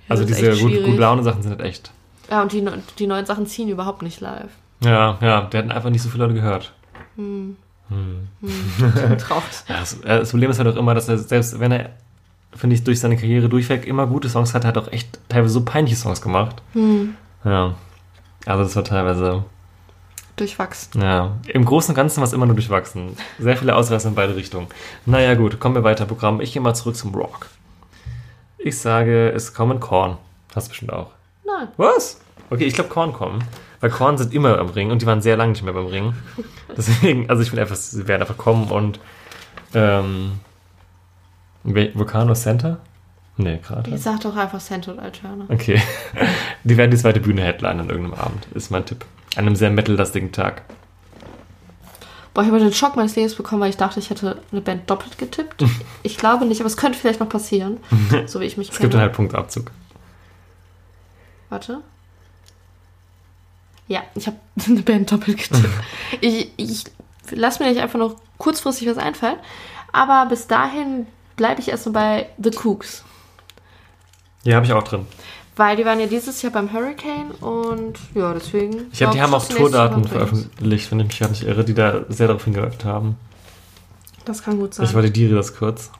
Also, das ist diese gut, gut Laune Sachen sind halt echt. Ja, und die, die neuen Sachen ziehen überhaupt nicht live. Ja, ja, der hatten einfach nicht so viele Leute gehört. [laughs] Traurig. Ja, das, äh, das Problem ist halt auch immer, dass er, selbst wenn er, finde ich, durch seine Karriere durchweg immer gute Songs hat, hat er auch echt teilweise so peinliche Songs gemacht. Ja. Also das war teilweise, Durchwachsen. ja. Im Großen und Ganzen war es immer nur durchwachsen. Sehr viele Ausreißer in beide Richtungen. Naja, gut, kommen wir weiter, Programm. Ich gehe mal zurück zum Rock. Ich sage, es kommen Korn. Hast du bestimmt auch. Nein. Was? Okay, ich glaube Korn kommen. Weil Korn sind immer am Ring und die waren sehr lange nicht mehr beim Ring. [laughs] Deswegen, also ich finde einfach, sie werden einfach kommen und ähm, Vulcano Center? Nee, gerade. Ich sag doch einfach Cento und Alterna. Okay. [laughs] Die werden die zweite Bühne Headline an irgendeinem Abend, ist mein Tipp. An einem sehr metallastigen Tag. Boah, ich habe den Schock meines Lebens bekommen, weil ich dachte, ich hätte eine Band doppelt getippt. [laughs] Ich glaube nicht, aber es könnte vielleicht noch passieren. [laughs] so wie ich mich Es gibt dann kenne. halt Punktabzug. Warte. Ja, ich habe [laughs] eine Band doppelt getippt. ich ich lasse mir nicht einfach noch kurzfristig was einfallen. Aber bis dahin bleibe ich erstmal bei The Cooks. Ja, habe ich auch drin. Weil die waren ja dieses Jahr beim Hurricane und ja, deswegen. Ich glaube, die haben auch Tourdaten veröffentlicht, wenn ich mich gar nicht irre, die da sehr darauf hingehört haben. Das kann gut sein. Ich validiere das kurz.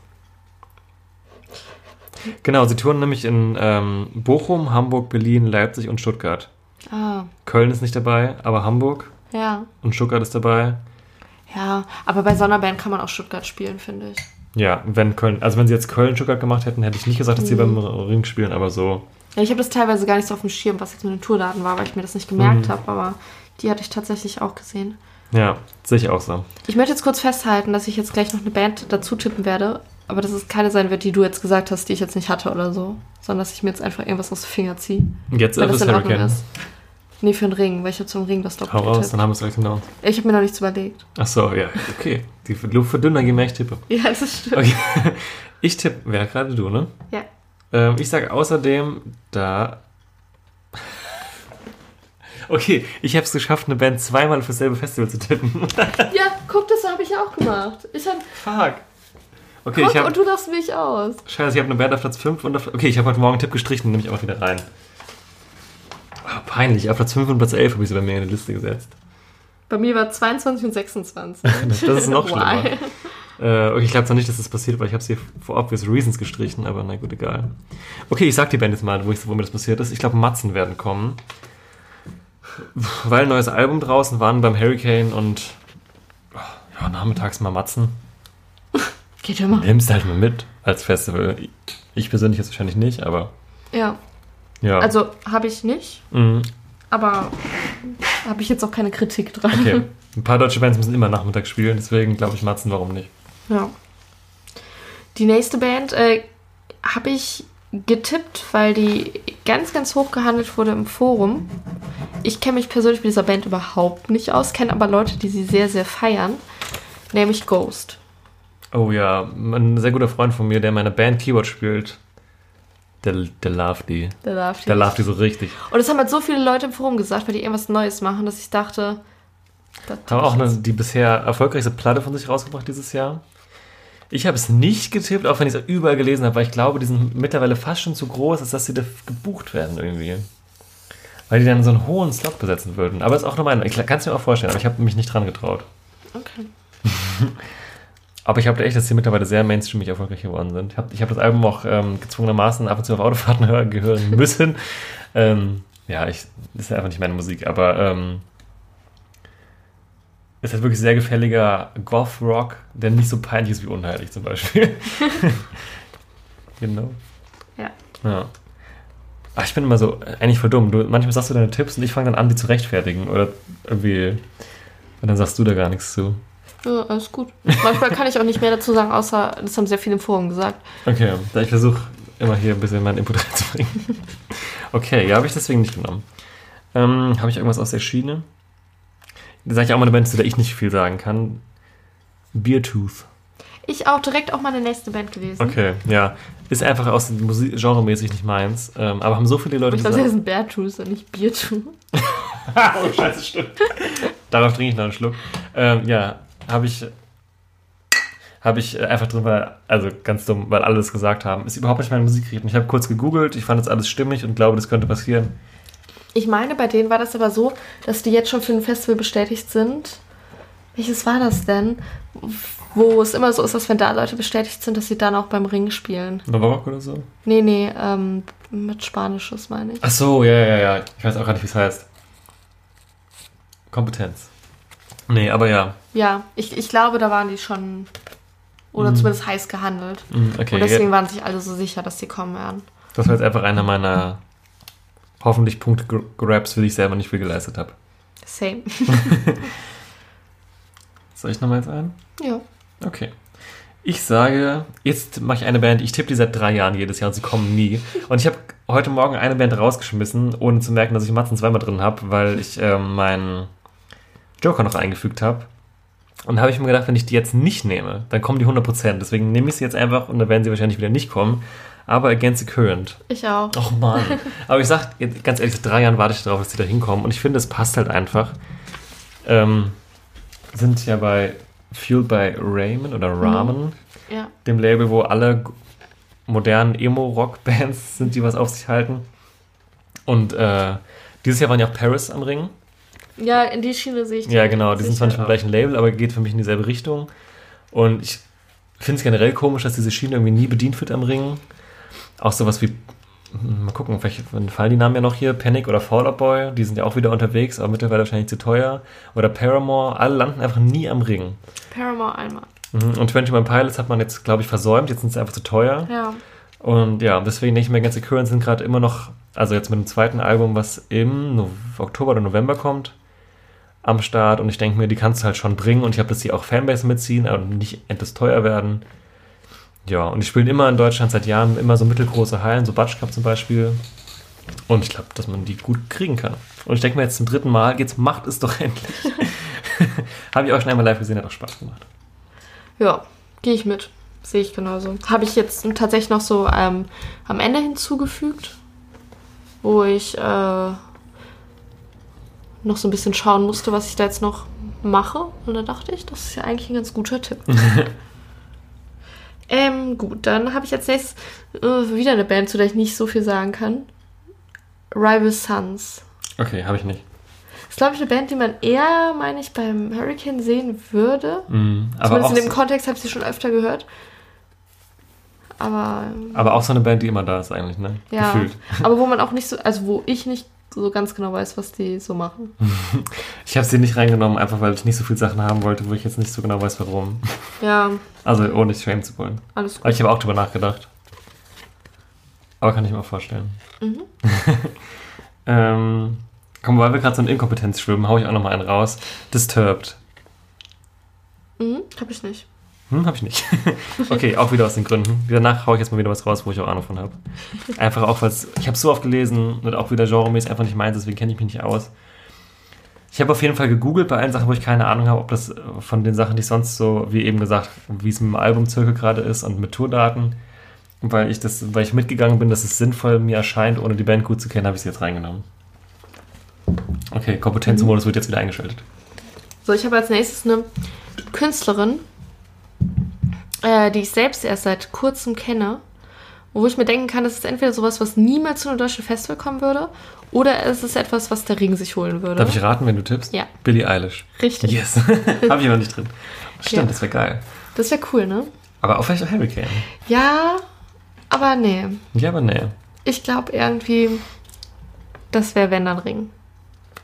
Genau, sie touren nämlich in ähm, Bochum, Hamburg, Berlin, Leipzig und Stuttgart. ah, Köln ist nicht dabei, aber Hamburg ja. und Stuttgart ist dabei. Ja, aber bei so einer Band kann man auch Stuttgart spielen, finde ich. Ja, wenn Köln, also wenn sie jetzt Köln, Stuttgart gemacht hätten, hätte ich nicht gesagt, dass sie Mhm. beim Ring spielen, aber so. Ja, ich habe das teilweise gar nicht so auf dem Schirm, was jetzt mit den Tourdaten war, weil ich mir das nicht Mhm. gemerkt habe, aber die hatte ich tatsächlich auch gesehen. Ja, sehe ich auch so. Ich möchte jetzt kurz festhalten, dass ich jetzt gleich noch eine Band dazu tippen werde, aber dass es keine sein wird, die du jetzt gesagt hast, die ich jetzt nicht hatte oder so, sondern dass ich mir jetzt einfach irgendwas aus dem Finger ziehe. Jetzt Weil das in Ordnung Hurricane. ist. Nee, für den Ring, weil ich habe zum Ring das Hau doppelt raus, getippt. dann haben wir es gleich genau. Ich habe mir noch nichts überlegt. Ach so, ja, okay. Die Luft wird dünner, je mehr ich tippe. [laughs] Ja, das stimmt. Okay. Ich tippe, wer gerade du, ne? Ja. Ähm, ich sage außerdem, da. [laughs] Okay, ich habe es geschafft, eine Band zweimal für dasselbe Festival zu tippen. [laughs] Ja, guck, das habe ich ja auch gemacht. Ich hab, Fuck. Okay, guck, ich habe. und du lachst mich aus. Scheiße, ich habe eine Band auf Platz 5 und auf. Okay, ich habe heute Morgen einen Tipp gestrichen, nehme ich auch wieder rein. Ah, peinlich, auf Platz 5 und Platz 11 habe ich sie bei mir in die Liste gesetzt. Bei mir war 22 und 26. [laughs] Das ist noch schlimmer. Äh, okay, ich glaube zwar nicht, dass das passiert, weil ich habe es hier for obvious reasons gestrichen, aber na gut, egal. Okay, ich sag die Band jetzt mal, wo, ich, wo mir das passiert ist. Ich glaube, Matzen werden kommen. Weil ein neues Album draußen waren beim Hurricane und ja, nachmittags mal Matzen. Geht immer. Nimmst halt mal mit als Festival. Ich persönlich jetzt wahrscheinlich nicht, aber Ja, ja. also habe ich nicht, Mhm, aber habe ich jetzt auch keine Kritik dran. okay. [laughs] Ein paar deutsche Bands müssen immer nachmittags spielen, deswegen glaube ich Matzen, warum nicht? Ja. Die nächste Band äh, habe ich getippt, weil die ganz, ganz hoch gehandelt wurde im Forum. Ich kenne mich persönlich mit dieser Band überhaupt nicht aus, kenne aber Leute, die sie sehr, sehr feiern, nämlich Ghost. Oh ja, ein sehr guter Freund von mir, der in meiner Band Keyboard spielt, der, der loved die. Der Love Der loved die so richtig. Und das haben halt so viele Leute im Forum gesagt, weil die irgendwas Neues machen, dass ich dachte, das Haben auch eine, die bisher erfolgreichste Platte von sich rausgebracht dieses Jahr. Ich habe es nicht getippt, auch wenn ich es überall gelesen habe, weil ich glaube, die sind mittlerweile fast schon zu groß, als dass sie da gebucht werden irgendwie. Weil die dann so einen hohen Slot besetzen würden. Aber ist auch nur meine. Ich kann es mir auch vorstellen, aber ich habe mich nicht dran getraut. Okay. [laughs] Aber ich habe echt, dass sie mittlerweile sehr mainstreamig erfolgreich geworden sind. Ich habe hab das Album auch ähm, gezwungenermaßen ab und zu auf Autofahrten [laughs] hören, gehören müssen. ähm, ja, ich, das ist einfach nicht meine Musik, aber ähm, es ist wirklich sehr gefälliger Goth-Rock, der nicht so peinlich ist wie unheilig zum Beispiel. [laughs] genau. Ja. Ja. Ach, ich bin immer so, eigentlich voll dumm. Du, manchmal sagst du deine Tipps und ich fange dann an, die zu rechtfertigen. Oder irgendwie. Und dann sagst du da gar nichts zu. Ja, alles gut. Manchmal kann ich auch nicht mehr dazu sagen, außer das haben sehr viele im Forum gesagt. Okay, da ich versuche immer hier ein bisschen meinen Input [laughs] reinzubringen. Okay, ja, habe ich deswegen nicht genommen. Ähm, habe ich irgendwas aus der Schiene? Da sage ich auch mal eine Band, zu der ich nicht viel sagen kann. Beertooth. Ich auch direkt auch meine nächste Band gewesen. Okay, ja. Ist einfach aus Musik genremäßig nicht meins. Ähm, aber haben so viele Leute Ich glaube, das ist gesagt. ein Beartooth und nicht Beertooth. [laughs] oh, scheiße, stimmt. Darauf trinke ich noch einen Schluck. Ähm, ja, habe ich. Habe ich äh, einfach drin, weil, also ganz dumm, weil alle das gesagt haben. Ist überhaupt nicht meine Musikrichtung. Ich habe kurz gegoogelt, ich fand das alles stimmig und glaube, das könnte passieren. Ich meine, bei denen war das aber so, dass die jetzt schon für ein Festival bestätigt sind. Welches war das denn? Wo es immer so ist, dass wenn da Leute bestätigt sind, dass sie dann auch beim Ring spielen. Novak oder so? Nee, nee, ähm, mit Spanisches meine ich. Ach so, ja, ja, ja. Ich weiß auch gar nicht, wie es heißt. Kompetenz. Nee, aber ja. Ja, ich, ich glaube, da waren die schon. Oder Mhm. zumindest heiß gehandelt. Mm, Okay, Und deswegen ja, waren sich alle so sicher, dass die kommen werden. das war jetzt einfach einer meiner hoffentlich Punkte-Grabs, für die ich selber nicht viel geleistet habe. Same. [laughs] Soll ich nochmal jetzt ein? ja. Okay. Ich sage, jetzt mache ich eine Band, ich tippe die seit drei Jahren jedes Jahr und sie kommen nie. Und ich habe heute Morgen eine Band rausgeschmissen, ohne zu merken, dass ich Matzen zweimal drin habe, weil ich ähm, meinen Joker noch eingefügt habe. Und da habe ich mir gedacht, wenn ich die jetzt nicht nehme, dann kommen die 100%. Deswegen nehme ich sie jetzt einfach und dann werden sie wahrscheinlich wieder nicht kommen. Aber Against the Current. Ich auch. Och Mann. Aber ich sag, ganz ehrlich, seit drei Jahren warte ich darauf, dass die da hinkommen. Und ich finde, es passt halt einfach. Ähm, sind ja bei Fueled by Ramen oder Ramen, Ja. dem Label, wo alle modernen Emo-Rock-Bands sind, die was auf sich halten. Und äh, dieses Jahr waren ja auch Paris am Ring. Ja, in die Schiene sehe ich Ja, genau. Die sind zwar nicht vom gleichen Label, aber geht für mich in dieselbe Richtung. Und ich finde es generell komisch, dass diese Schiene irgendwie nie bedient wird am Ring. Auch sowas wie, hm, mal gucken, vielleicht fallen die Namen ja noch hier, Panic oder Fall Out Boy, die sind ja auch wieder unterwegs, aber mittlerweile wahrscheinlich zu teuer. Oder Paramore, alle landen einfach nie am Ring. Paramore einmal. Mhm. Und 21 Pilots hat man jetzt, glaube ich, versäumt, jetzt sind sie einfach zu teuer. Ja. Und ja, deswegen denke ich mir, ganze Currents sind gerade immer noch, also jetzt mit dem zweiten Album, was im no Oktober oder November kommt, am Start. Und ich denke mir, die kannst du halt schon bringen. Und ich habe, dass sie auch Fanbase mitziehen und nicht endlos teuer werden. Ja, und die spielen immer in Deutschland seit Jahren immer so mittelgroße Hallen, so Batsch Cup zum Beispiel. Und ich glaube, dass man die gut kriegen kann. Und ich denke mir jetzt zum dritten Mal, jetzt macht es doch [laughs] endlich. [laughs] habe ich auch schon einmal live gesehen, hat auch Spaß gemacht. Ja, gehe ich mit. Sehe ich genauso. Habe ich jetzt tatsächlich noch so ähm, am Ende hinzugefügt, wo ich äh, noch so ein bisschen schauen musste, was ich da jetzt noch mache. Und da dachte ich, das ist ja eigentlich ein ganz guter Tipp. [laughs] ähm, gut, dann habe ich als nächstes äh, wieder eine Band, zu der ich nicht so viel sagen kann. Rival Sons. Okay, habe ich nicht. ist, glaube ich, eine Band, die man eher, meine ich, beim Hurricane sehen würde. Mhm, aber, Zumindest in dem so, Kontext habe ich sie schon öfter gehört. Aber ähm, aber auch so eine Band, die immer da ist eigentlich, ne? ja, Gefühlt. aber wo man auch nicht so, also wo ich nicht so ganz genau weiß, was die so machen. [laughs] Ich habe sie nicht reingenommen, einfach weil ich nicht so viele Sachen haben wollte, wo ich jetzt nicht so genau weiß, warum. Ja, [laughs] Also ohne dich schämen zu wollen. alles Aber gut. ich habe auch drüber nachgedacht. Aber kann ich mir auch vorstellen. Mhm. [laughs] ähm, komm, weil wir gerade so in Inkompetenz schwimmen, hau ich auch noch mal einen raus. Disturbed. Mhm, habe ich nicht. Hm, hab ich nicht. [laughs] okay, auch wieder aus den Gründen. Danach hau ich jetzt mal wieder was raus, wo ich auch Ahnung von habe. Einfach auch, weil ich habe so oft gelesen und auch wieder genremäßig einfach nicht meins, deswegen kenne ich mich nicht aus. Ich habe auf jeden Fall gegoogelt bei allen Sachen, wo ich keine Ahnung habe, ob das äh, von den Sachen, die ich sonst so, wie eben gesagt, wie es mit dem Albumzirkel gerade ist und mit Tourdaten, weil ich das, weil ich mitgegangen bin, dass es sinnvoll mir erscheint, ohne die Band gut zu kennen, habe ich sie jetzt reingenommen. Okay, Kompetenzmodus wird jetzt wieder eingeschaltet. So, ich habe als nächstes eine Künstlerin, äh, die ich selbst erst seit kurzem kenne, wo ich mir denken kann, das ist entweder sowas, was niemals zu einem deutschen Festival kommen würde, Oder ist es etwas, was der Ring sich holen würde? Darf ich raten, wenn du tippst? Ja. Billie Eilish. Richtig. Yes. [laughs] Habe ich noch nicht drin. Stimmt, Ja. das wäre geil. Das wäre cool, ne? Aber auch vielleicht auch Hurricane. Ja, aber nee. Ja, aber nee. Ich glaube irgendwie, das wäre wenn dann Ring.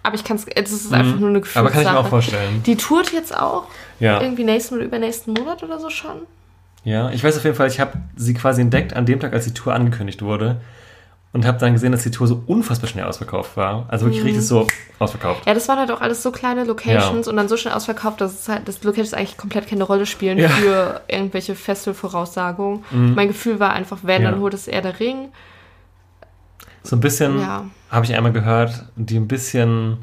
Aber ich kann es, es ist einfach nur eine Gefühlssache. Mhm. Aber kann ich mir auch vorstellen. Die tourt jetzt auch Ja. irgendwie nächsten oder übernächsten Monat oder so schon. Ja, ich weiß auf jeden Fall, ich habe sie quasi entdeckt an dem Tag, als die Tour angekündigt wurde. Und habe dann gesehen, dass die Tour so unfassbar schnell ausverkauft war. Also wirklich richtig so ausverkauft. Ja, das waren halt auch alles so kleine Locations und dann so schnell ausverkauft, dass es halt, dass Locations eigentlich komplett keine Rolle spielen Ja. Mhm. für irgendwelche Festival-Voraussagungen. Mein Gefühl war einfach, wenn, Ja. dann holt es eher der Ring. So ein bisschen, Ja. habe ich einmal gehört, die ein bisschen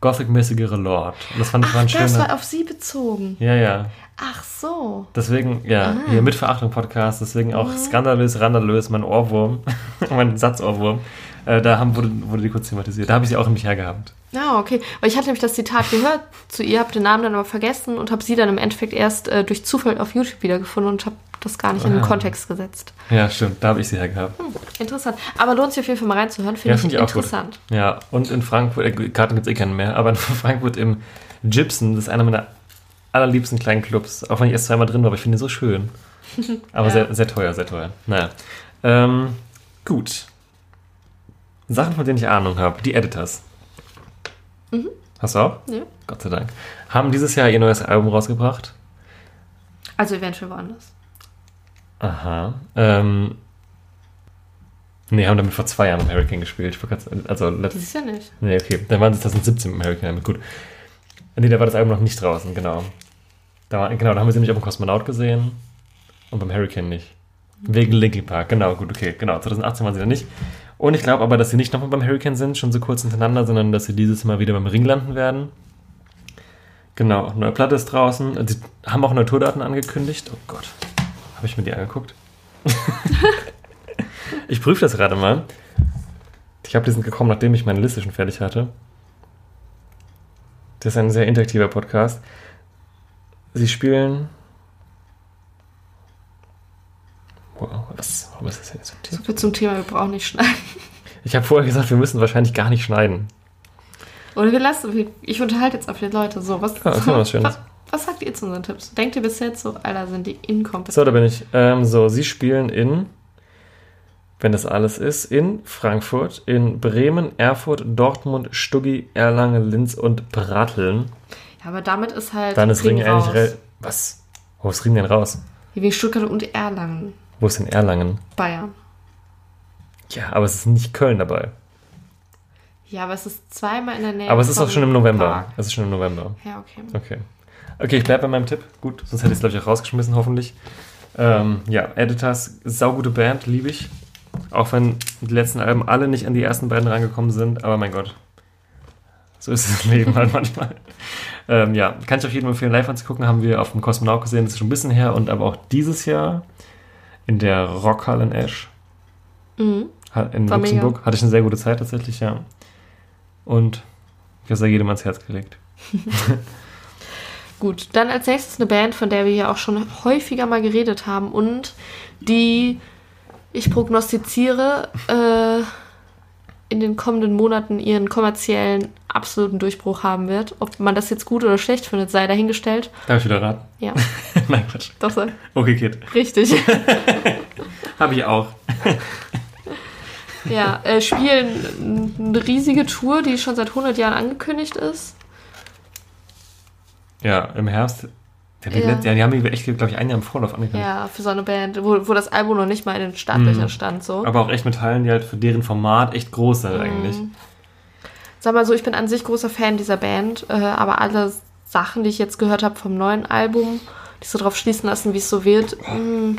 Gothic-mäßigere Lord. Und das fand ich war Ach, ein das schöner. war auf sie bezogen. Ja, ja. Ach so. Deswegen, ja, Ah. hier mit Verachtung Podcast, deswegen auch skandalös, randalös, mein Ohrwurm, [laughs] mein Satzohrwurm. Äh, da haben, wurde, wurde die kurz thematisiert. Da habe ich sie auch nämlich hergehabt. Ja, okay. Weil ich hatte nämlich das Zitat gehört zu ihr, habe den Namen dann aber vergessen und habe sie dann im Endeffekt erst äh, durch Zufall auf YouTube wiedergefunden und habe das gar nicht in den Ah. Kontext gesetzt. Ja, stimmt, da habe ich sie hergehabt. Hm, interessant. Aber lohnt sich auf jeden Fall mal reinzuhören, finde Ja, ich, finde ich auch interessant. gut. Ja, und in Frankfurt, äh, Karten gibt es eh keinen mehr, aber in [laughs] Frankfurt im Gibson, das ist einer meiner allerliebsten kleinen Clubs, auch wenn ich erst zweimal drin war, aber ich finde ihn so schön. [laughs] Aber Ja. sehr, sehr teuer, sehr teuer. Naja. Ähm, gut. Sachen, von denen ich Ahnung habe. Die Editors. Hast du auch? Ja. Gott sei Dank. Haben dieses Jahr ihr neues Album rausgebracht. Also eventuell woanders. Aha. Ähm, nee, haben damit vor zwei Jahren mit Hurricane gespielt. Also Das letztes ist ja nicht. Nee, okay. Dann waren sie 2017 mit Hurricane. Gut. Nee, da war das Album noch nicht draußen, genau. Da genau, da haben wir sie nämlich auf dem Kosmonaut gesehen und beim Hurricane nicht. Wegen Linkin Park, genau, gut, okay, genau. 2018 waren sie da nicht. Und ich glaube aber, dass sie nicht nochmal beim Hurricane sind, schon so kurz hintereinander, sondern dass sie dieses Mal wieder beim Ring landen werden. Genau, neue Platte ist draußen. Sie haben auch neue Tourdaten angekündigt. Oh Gott, habe ich mir die angeguckt? [laughs] ich prüfe das gerade mal. Ich habe diesen gekommen, nachdem ich meine Liste schon fertig hatte. Das ist ein sehr interaktiver Podcast. Sie spielen. Wow, was, warum ist das denn jetzt so So viel zum Thema, wir brauchen nicht schneiden. Ich habe vorher gesagt, wir müssen wahrscheinlich gar nicht schneiden. Oder wir lassen, ich unterhalte jetzt auf die Leute. So, was, Ja, war was was, [laughs] was sagt ihr zu unseren Tipps? Denkt ihr bis jetzt so, Alter, sind die inkompetent? So, da bin ich. Ähm, so, Sie spielen in, wenn das alles ist, in Frankfurt, in Bremen, Erfurt, Dortmund, Stuggi, Erlangen, Linz und Brateln. Ja, aber damit ist halt Dann ist Ring raus. eigentlich. Was? Wo ist Ring denn raus? Hier wegen Stuttgart und Erlangen, Wo ist denn Erlangen? Bayern. Ja, aber es ist nicht Köln dabei. Ja, aber es ist zweimal in der Nähe. Aber es ist auch schon im November. Park. Es ist schon im November. Ja, okay. Okay. Okay, ich bleibe bei meinem Tipp. Gut, sonst hätte ich es, glaube ich, auch rausgeschmissen, hoffentlich. Ähm, ja, Editors, saugute Band, liebe ich. Auch wenn die letzten Alben alle nicht an die ersten beiden rangekommen sind, aber mein Gott. So ist das Leben halt manchmal. Ähm, ja, kann ich auf jeden Fall empfehlen, live anzugucken. Haben wir auf dem Kosmonaut gesehen, das ist schon ein bisschen her. Und aber auch dieses Jahr in der Rockhalle in Esch. Mhm. In War mega. Luxemburg. Hatte ich eine sehr gute Zeit tatsächlich, ja. Und ich habe es ja jedem ans Herz gelegt. [laughs] Gut, dann als nächstes eine Band, von der wir ja auch schon häufiger mal geredet haben und die ich prognostiziere äh, in den kommenden Monaten ihren kommerziellen absoluten Durchbruch haben wird. Ob man das jetzt gut oder schlecht findet, sei dahingestellt. Darf ich wieder raten? Ja, [laughs] Nein, Quatsch. doch so. Okay, Kid. Richtig. [laughs] Habe ich auch. [laughs] ja, äh, spielen eine riesige Tour, die schon seit 100 Jahren angekündigt ist. Ja, im Herbst. Ja, die, Ja. Letzte, ja, die haben echt, glaube ich, ein Jahr im Vorlauf angekündigt. Ja, für so eine Band, wo, wo das Album noch nicht mal in den Startlöchern stand. So. Aber auch echt mit Teilen, die halt für deren Format echt groß sind eigentlich. Sag mal so, ich bin an sich großer Fan dieser Band, äh, aber alle Sachen, die ich jetzt gehört habe vom neuen Album, die so drauf schließen lassen, wie es so wird, mh,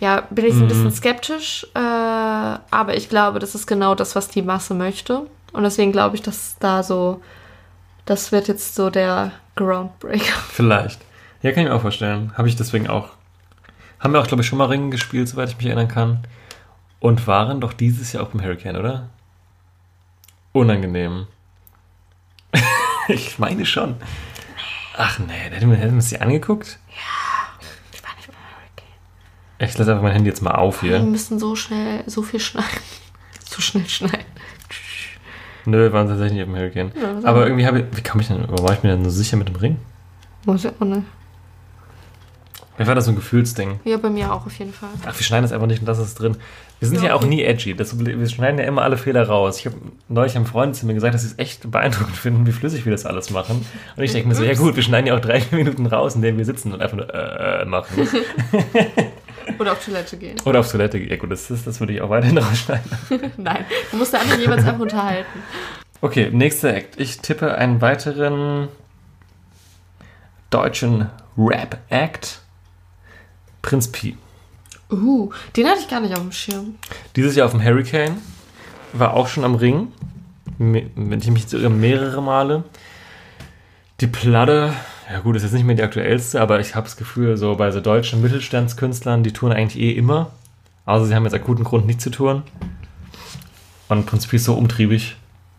ja, bin ich so ein bisschen skeptisch. Äh, aber ich glaube, das ist genau das, was die Masse möchte. Und deswegen glaube ich, dass da so, das wird jetzt so der Groundbreaker. Vielleicht. Ja, kann ich mir auch vorstellen. Habe ich deswegen auch. Haben wir auch, glaube ich, schon mal Ringen gespielt, soweit ich mich erinnern kann. Und waren doch dieses Jahr auch beim Hurricane, oder? Unangenehm. [laughs] ich meine schon. Ach nee, hätten wir, hätten wir uns die angeguckt? Ich war nicht beim Hurricane. Ich lasse einfach mein Handy jetzt mal auf Wir hier. müssen so schnell, so viel schneiden. [laughs] So schnell schneiden. Nö, waren tatsächlich nicht auf dem Hurricane. Ja, Aber irgendwie habe ich, wie komme ich denn, warum war ich mir denn so sicher mit dem Ring? Muss ja auch nicht. Vielleicht war das so ein Gefühlsding. Ja, bei mir auch auf jeden Fall. Ach, wir schneiden das einfach nicht und das ist drin. Wir sind Ja, ja, auch okay. nie edgy. Das, wir schneiden ja immer alle Fehler raus. Ich habe neulich einem Freund zu mir gesagt, dass sie es echt beeindruckend finden, wie flüssig wir das alles machen. Und ich denke mir so, ja gut, wir schneiden ja auch drei [laughs] Minuten raus, in denen wir sitzen und einfach nur äh, machen. [laughs] Oder auf Toilette gehen. Oder auf Toilette gehen. Ja gut, das, ist, das würde ich auch weiterhin [laughs] rausschneiden. Nein, du musst der andere jeweils einfach unterhalten. Okay, nächster Act. Ich tippe einen weiteren deutschen Rap-Act. Prinz Pi. Uh, den hatte ich gar nicht auf dem Schirm. Dieses Jahr auf dem Hurricane. War auch schon am Ring. Wenn ich mich jetzt irre, mehrere Male. Die Platte, ja gut, ist jetzt nicht mehr die aktuellste, aber ich habe das Gefühl, so bei so deutschen Mittelstandskünstlern, die touren eigentlich eh immer. Außer sie haben jetzt akuten Grund nicht zu touren. Und Prinz Pi ist so umtriebig.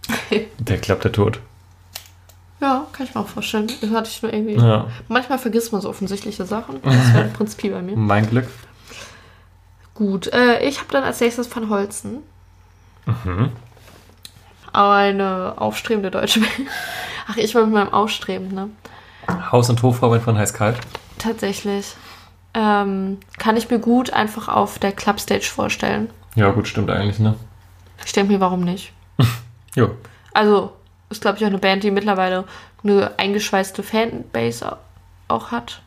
[laughs] Der klappt der tot. Ja, kann ich mir auch vorstellen. Das hatte ich nur irgendwie. Ja, Manchmal vergisst man so offensichtliche Sachen. Das wäre Prinz Pi bei mir. mein Glück. Gut, äh, ich habe dann als nächstes Van Holzen. Eine aufstrebende deutsche Band. [laughs] Ach, ich war mit meinem Aufstreben, ne? Haus- und Hofarbeit von Heiß Kalt. Tatsächlich. Ähm, kann ich mir gut einfach auf der Clubstage vorstellen. Ja, gut, stimmt eigentlich, ne? Ich denke mir, warum nicht? [laughs] Jo. Also, ist, glaube ich, auch eine Band, die mittlerweile eine eingeschweißte Fanbase auch hat,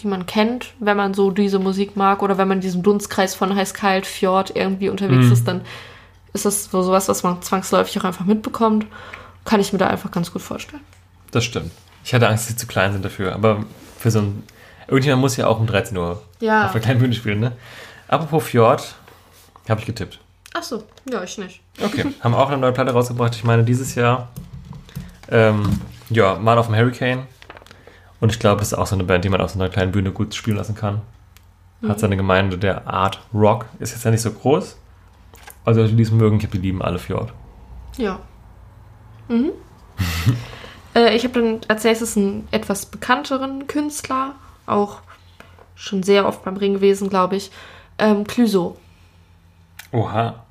die man kennt, wenn man so diese Musik mag oder wenn man in diesem Dunstkreis von Heiß-Kalt, Fjord irgendwie unterwegs Mhm. ist, dann ist das so sowas, was man zwangsläufig auch einfach mitbekommt. Kann ich mir da einfach ganz gut vorstellen. Das stimmt. Ich hatte Angst, dass sie zu klein sind dafür, aber für so ein. Irgendjemand muss ja auch um 13 Uhr Ja. auf der kleinen Bühne spielen, ne? Apropos Fjord, habe ich getippt. Ach so, ja, ich nicht. Okay, haben auch eine neue Platte rausgebracht. Ich meine, dieses Jahr, ähm, ja, mal auf dem Hurricane. Und ich glaube, es ist auch so eine Band, die man auf so einer kleinen Bühne gut spielen lassen kann. Hat seine Gemeinde der Art Rock. Ist jetzt ja nicht so groß. Also, die es mögen, ich die lieben alle Fjord. Ja. Mhm. [laughs] äh, ich habe dann als nächstes einen etwas bekannteren Künstler, auch schon sehr oft beim Ring gewesen, glaube ich. Ähm, Clüso. Oha.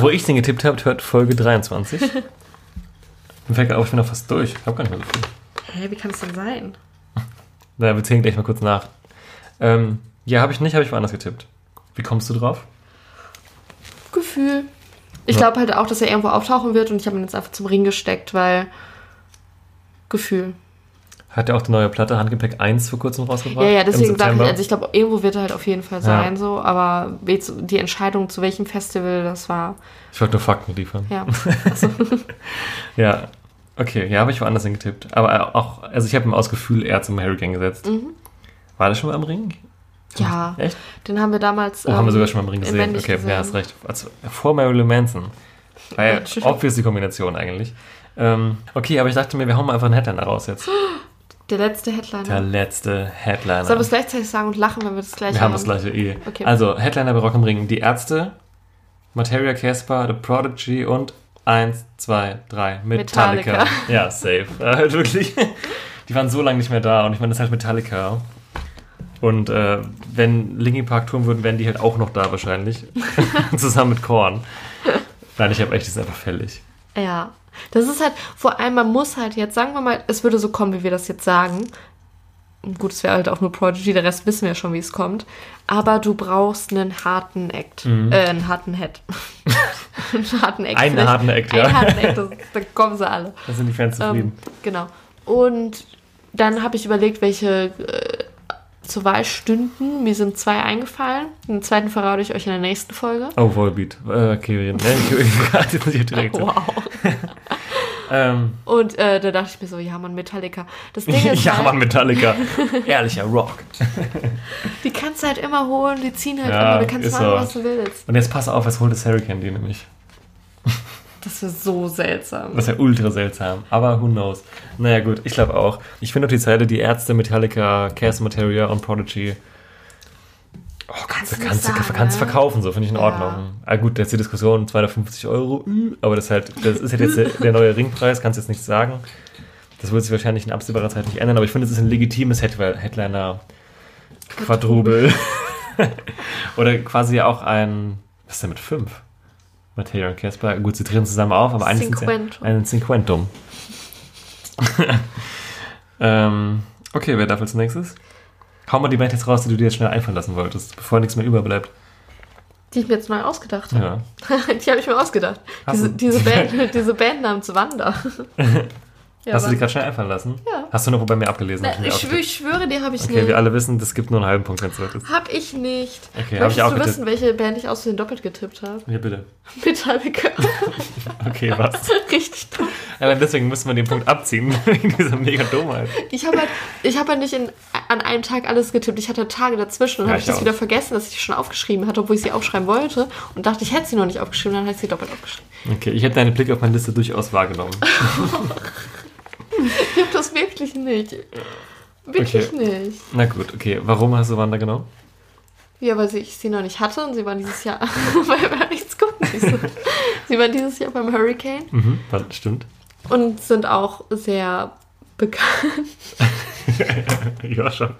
Wo ich den getippt habe, hört Folge 23. [laughs] Mir fällt gerade auf, ich bin noch fast durch. Ich habe gar nicht mehr so viel. Hä, wie kann es denn sein? Na, wir zählen gleich mal kurz nach. Ähm, ja, habe ich nicht, habe ich woanders getippt. Wie kommst du drauf? Gefühl. Ich Ja. glaube halt auch, dass er irgendwo auftauchen wird und ich habe ihn jetzt einfach zum Ring gesteckt, weil Gefühl. Hat ja auch die neue Platte Handgepäck 1 vor kurzem rausgebracht. Ja, ja, deswegen sage ich, also ich glaube, irgendwo wird er halt auf jeden Fall Ja. sein, so, aber die Entscheidung zu welchem Festival, das war, Ich wollte nur Fakten liefern. ja. [laughs] Also, Ja, okay, ja, habe ich woanders hingetippt. Aber auch, also ich habe ihm aus Gefühl eher zum Hurricane gesetzt. Mhm. War das schon mal am Ring? ja, Echt? den haben wir damals. Oh, haben wir ähm, sogar schon mal am Ring in gesehen. Okay, gesehen. ja, hast recht. Also, vor Marilyn Manson. War ja [laughs] Ja, obvious die Kombination eigentlich. Ähm, okay, aber ich dachte mir, wir hauen mal einfach einen Headliner raus jetzt. [gasps] Der letzte Headliner. Der letzte Headliner. Sollen wir es gleichzeitig sagen und lachen, wenn wir das gleiche Wir haben das gleiche eh. Okay. Also, Headliner bei Rock am Ring. Die Ärzte, Materia Casper, The Prodigy und 1, 2, 3, Metallica. Metallica. [laughs] Ja, safe. Äh, [laughs] wirklich. Die waren so lange nicht mehr da und ich meine, das ist halt Metallica. Und äh, wenn Linkin Park touren würden, wären die halt auch noch da wahrscheinlich. [laughs] Zusammen mit Korn. Nein, ich habe echt, die sind einfach fällig. Ja. Das ist halt, vor allem, man muss halt jetzt, sagen wir mal, es würde so kommen, wie wir das jetzt sagen. Gut, es wäre halt auch nur Prodigy, der Rest wissen wir schon, wie es kommt. Aber du brauchst einen harten Act. Äh, einen harten Head. [laughs] einen harten Act. Mhm. Einen harten Act, ja. Einen harten Act, das, da kommen sie alle. Da sind die Fans Ähm, zufrieden. genau. Und dann habe ich überlegt, welche äh, zur Wahl stünden. Mir sind zwei eingefallen. Den zweiten verrate ich euch in der nächsten Folge. oh, Volbeat. Äh, okay, wir reden. Nee, ich [laughs] [laughs] direkt. Wow. [laughs] Ähm, Und äh, da dachte ich mir so, ja, man, Metallica. Das Ding ist ja, halt, Mann, Metallica. Ehrlicher Rock. die kannst du halt immer holen, die ziehen halt Ja, immer, du kannst machen, so. was du willst. Und jetzt pass auf, was holt das Hurricane die nämlich? Das ist so seltsam. Das ist ja ultra seltsam. Aber who knows? Naja, gut, ich glaube auch. Ich finde auch die Zeile, die Ärzte, Metallica, Chaos Materia und Prodigy. Oh, kannst, kannst, du, nicht sagen, kannst ne? verkaufen, so finde ich in Ja. Ordnung. Ah, gut, jetzt die Diskussion 250 Euro, aber das, ist halt, das ist halt jetzt der, der neue Ringpreis, kannst du jetzt nicht sagen. Das wird sich wahrscheinlich in absehbarer Zeit nicht ändern, aber ich finde, es ist ein legitimes Head Headliner Quadrubel. [laughs] Oder quasi auch ein, was ist denn mit 5? Materia und Casper. Gut, sie treten zusammen auf, aber sie Cinquentum. ein Cinquentum. [laughs] ähm, okay, wer darf als nächstes? Hau mal die Band jetzt raus, die du dir jetzt schnell einfallen lassen wolltest, bevor nichts mehr überbleibt. Die ich mir jetzt neu ausgedacht habe. Ja. [laughs] die habe ich mir ausgedacht. Diese, diese, [laughs] Band, diese Band namens Wanda. Ja, Hast du die Wanda. gerade schnell einfallen lassen? Ja. Hast du noch bei mir abgelesen? Na, ich, ich schwöre dir, habe ich Okay, nicht. wir alle wissen, das gibt nur einen halben Punkt, wenn es wird. Hab ich nicht. Okay, hab ich Möchtest auch du getippt. wissen, welche Band ich aus doppelt getippt habe? Ja, bitte. [laughs] Gehört. [laughs] Okay, was? [laughs] Richtig dumm. Aber deswegen müssen wir den Punkt abziehen, wegen dieser mega Dummheit. Ich habe halt, ich hab halt nicht in, an einem Tag alles getippt. Ich hatte Tage dazwischen und Ja, habe ich ich das auch. wieder vergessen, dass ich die schon aufgeschrieben hatte, obwohl ich sie aufschreiben wollte. Und dachte, ich hätte sie noch nicht aufgeschrieben, dann habe ich sie doppelt aufgeschrieben. Okay, ich hätte deinen Blick auf meine Liste durchaus wahrgenommen. Ich [laughs] habe das wirklich nicht. Wirklich nicht. Na gut, okay. Warum hast du Wanda genommen? Ja, weil ich sie noch nicht hatte und sie waren dieses Jahr. [laughs] wir nichts gucken. sie waren dieses Jahr beim Hurricane Mhm, stimmt. und sind auch sehr bekannt. [laughs] ja, schon.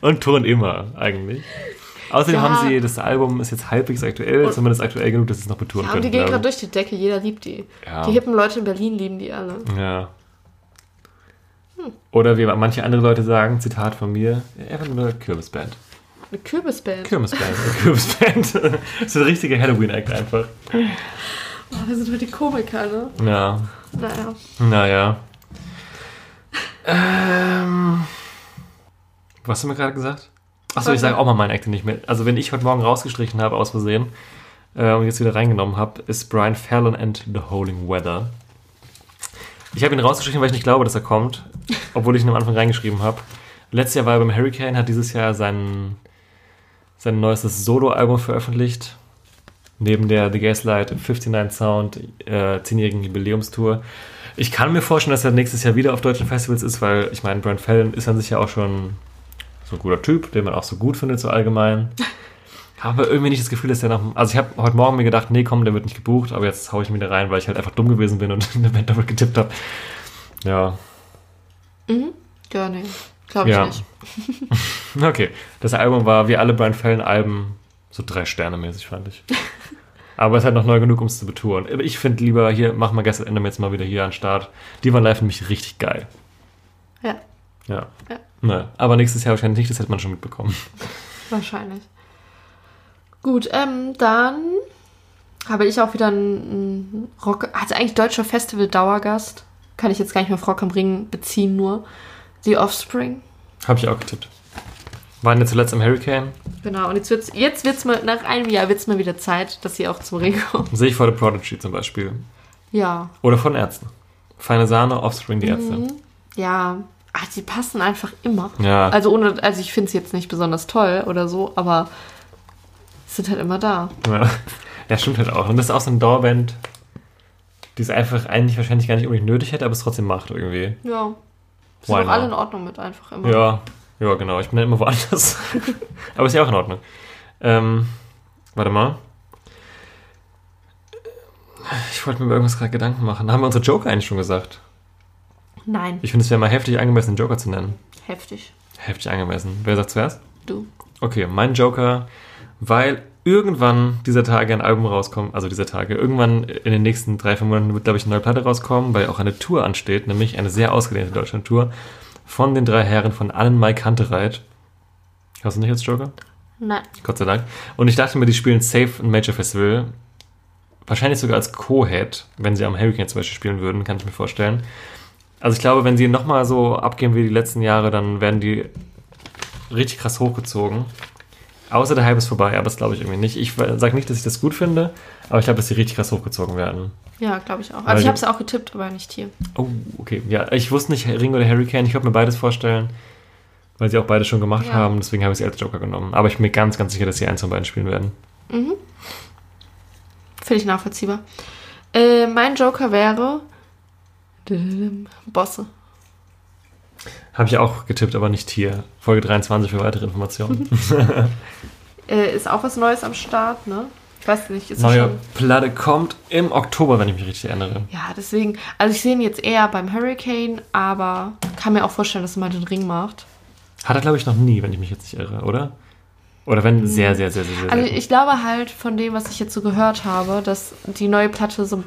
Und touren immer, eigentlich. Außerdem Ja. haben sie, das Album ist jetzt halbwegs aktuell, Und- zumindest aktuell genug, dass sie es noch betouren Ja, können. die gehen gerade durch die Decke, jeder liebt die. Ja. Die hippen Leute in Berlin lieben die alle. ich. Oder wie manche andere Leute sagen, Zitat von mir, einfach nur eine Kürbisband. Eine Kürbisband. Kürbisband, eine Kürbisband. [laughs] das ist ein richtiger Halloween-Act einfach. Oh, wir sind heute die Komiker, ne? Ja, Naja. naja. Ähm, was hast du mir gerade gesagt? Achso, ich sage auch mal meinen Act, ich mir. Also, wenn ich heute Morgen rausgestrichen habe, aus Versehen, äh, und jetzt wieder reingenommen habe, ist Brian Fallon and the Holding Weather. Ich habe ihn rausgestrichen, weil ich nicht glaube, dass er kommt, obwohl ich ihn am Anfang reingeschrieben habe. Letztes Jahr war er beim Hurricane, hat dieses Jahr sein, sein neuestes Solo-Album veröffentlicht. Neben der The Gaslight 59 Sound äh, 10-jährigen Jubiläumstour. Ich kann mir vorstellen, dass er nächstes Jahr wieder auf deutschen Festivals ist, weil ich meine, Brian Fallon ist an sich ja auch schon so ein guter Typ, den man auch so gut findet, so allgemein. [laughs] Habe irgendwie nicht das Gefühl, dass der noch. Also, ich habe heute Morgen mir gedacht, nee, komm, der wird nicht gebucht, aber jetzt haue ich ihn wieder rein, weil ich halt einfach dumm gewesen bin und [laughs] eine Band doppelt getippt habe. Ja, Ja, nee. Glaube ich Ja. nicht. [laughs] okay. Das Album war wie alle Brian Fallon-Alben so drei Sterne mäßig, fand ich. [laughs] Aber es ist halt noch neu genug, um es zu betouren. Aber Ich finde lieber, hier, mach mal gestern Ende jetzt mal wieder hier an den Start. Die waren live nämlich richtig geil. Ja, Ja. Ja. Ne, aber nächstes Jahr wahrscheinlich nicht, das hätte man schon mitbekommen. [laughs] wahrscheinlich. Gut, ähm, dann habe ich auch wieder einen Rock, also eigentlich deutscher Festival-Dauergast. Kann ich jetzt gar nicht mehr am Ring beziehen, nur. The Offspring. Habe ich auch getippt. Waren jetzt zuletzt im Hurricane. Genau, und jetzt wird's, jetzt wird's mal, nach einem Jahr wird's mal wieder Zeit, dass sie auch zum Ring kommen. Sehe ich vor The Prodigy zum Beispiel. Ja. Oder von Ärzten. Feine Sahne, Offspring, die Ärzte. Mhm. Ja. Ach, die passen einfach immer. Ja. Also ohne, also ich finde es jetzt nicht besonders toll oder so, aber sind halt immer da. Ja. ja, stimmt halt auch. Und das ist auch so eine Dauerband, die es einfach eigentlich wahrscheinlich gar nicht unbedingt nötig hätte, aber es trotzdem macht irgendwie. Ja. Sind auch alle in Ordnung mit einfach immer. Ja, ja, genau. Ich bin dann immer woanders. [laughs] aber ist ja auch in Ordnung. Ähm, warte mal. Ich wollte mir über irgendwas gerade Gedanken machen. Haben wir unsere Joker eigentlich schon gesagt? Nein, Ich finde, es wäre mal heftig angemessen, den Joker zu nennen. heftig. Heftig angemessen. Wer sagt zuerst? Du. Okay, mein Joker, weil irgendwann dieser Tage ein Album rauskommt, also dieser Tage, irgendwann in den nächsten drei, vier Monaten wird, glaube ich, eine neue Platte rauskommen, weil auch eine Tour ansteht, nämlich eine sehr ausgedehnte Deutschland-Tour von den drei Herren von Allen Mai Kantereit. Hast du nicht als Joker? Nein. Gott sei Dank. Und ich dachte mir, die spielen safe ein Major Festival. Wahrscheinlich sogar als Co-Head, wenn sie am Hurricane zum Beispiel spielen würden, kann ich mir vorstellen. Also ich glaube, wenn sie nochmal so abgehen wie die letzten Jahre, dann werden die richtig krass hochgezogen. Außer der Hype ist vorbei, aber das glaube ich irgendwie nicht. Ich sage nicht, dass ich das gut finde, aber ich glaube, dass sie richtig krass hochgezogen werden. Ja, glaube ich auch. Weil Also ich die- habe es auch getippt, aber nicht hier. Oh, okay. Ja, ich wusste nicht, Ring oder Hurricane. Ich konnte mir beides vorstellen, weil sie auch beide schon gemacht Ja. haben. Deswegen habe ich sie als Joker genommen. Aber ich bin mir ganz, ganz sicher, dass sie eins von beiden spielen werden. Finde ich nachvollziehbar. Äh, mein Joker wäre Bosse. Habe ich auch getippt, aber nicht hier. Folge 23 für weitere Informationen. [laughs] Äh, ist auch was Neues am Start, ne? Ich weiß nicht, ist Neue schon... Platte kommt im Oktober, wenn ich mich richtig erinnere. Ja, deswegen... Also ich sehe ihn jetzt eher beim Hurricane, aber kann mir auch vorstellen, dass er mal den Ring macht. Hat er, glaube ich, noch nie, wenn ich mich jetzt nicht irre, oder? Oder wenn sehr, sehr, sehr, sehr, sehr. Also selten. ich glaube halt von dem, was ich jetzt so gehört habe, dass die neue Platte so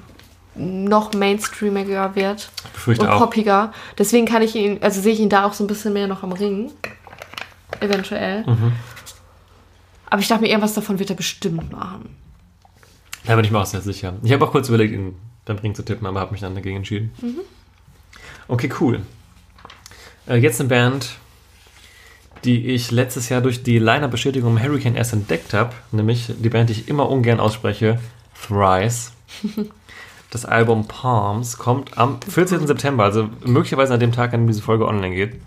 noch mainstreamiger wird und auch. poppiger. Deswegen kann ich ihn, also sehe ich ihn da auch so ein bisschen mehr noch am Ring. Eventuell. Mhm. Aber ich dachte mir, irgendwas davon wird er bestimmt machen. Da bin ich mir auch sehr sicher. Ich habe auch kurz überlegt, ihn beim Ring zu tippen, aber habe mich dann dagegen entschieden. Okay, cool. Äh, jetzt eine Band, die ich letztes Jahr durch die Liner-Bestätigung im Hurricane erst entdeckt habe, nämlich die Band, die ich immer ungern ausspreche, Thrice. [laughs] Das Album Palms kommt am 14. September, also möglicherweise an dem Tag, an dem diese Folge online geht.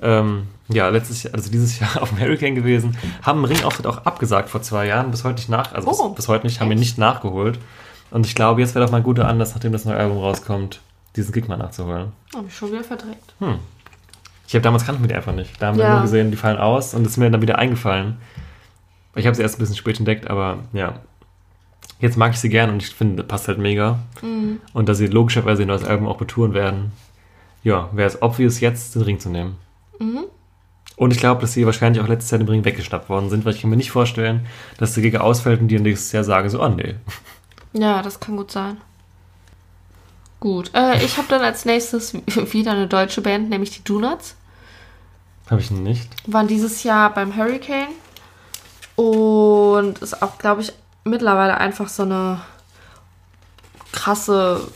Ähm, ja, letztes Jahr, also dieses [laughs] Jahr auf dem Hurricane gewesen, haben einen Ringauftritt auch abgesagt vor zwei Jahren, bis heute nicht nach, also Oh, bis, bis heute nicht, haben wir nicht nachgeholt. Und ich glaube, jetzt wäre doch mal ein guter Anlass, nachdem das neue Album rauskommt, diesen Gig mal nachzuholen. Habe ich schon wieder verdrängt. Ich habe damals kannten wir die einfach nicht. Da haben wir Ja. nur gesehen, die fallen aus und es ist mir dann wieder eingefallen. Ich habe sie erst ein bisschen spät entdeckt, aber ja. Jetzt mag ich sie gern und ich finde, das passt halt mega. Mhm. Und da sie logischerweise ihr neues Album auch betouren werden, ja, wäre es obvious, jetzt den Ring zu nehmen. Mhm. Und ich glaube, dass sie wahrscheinlich auch letztes Jahr den Ring weggeschnappt worden sind, weil ich kann mir nicht vorstellen, dass der Gig ausfällt und die nächstes Jahr sagen so, oh nee. Ja, das kann gut sein. Gut. Äh, ich habe dann als nächstes [laughs] wieder eine deutsche Band, nämlich die Donuts. Habe ich nicht. Waren dieses Jahr beim Hurricane. Und ist auch, glaube ich, mittlerweile einfach so eine krasse,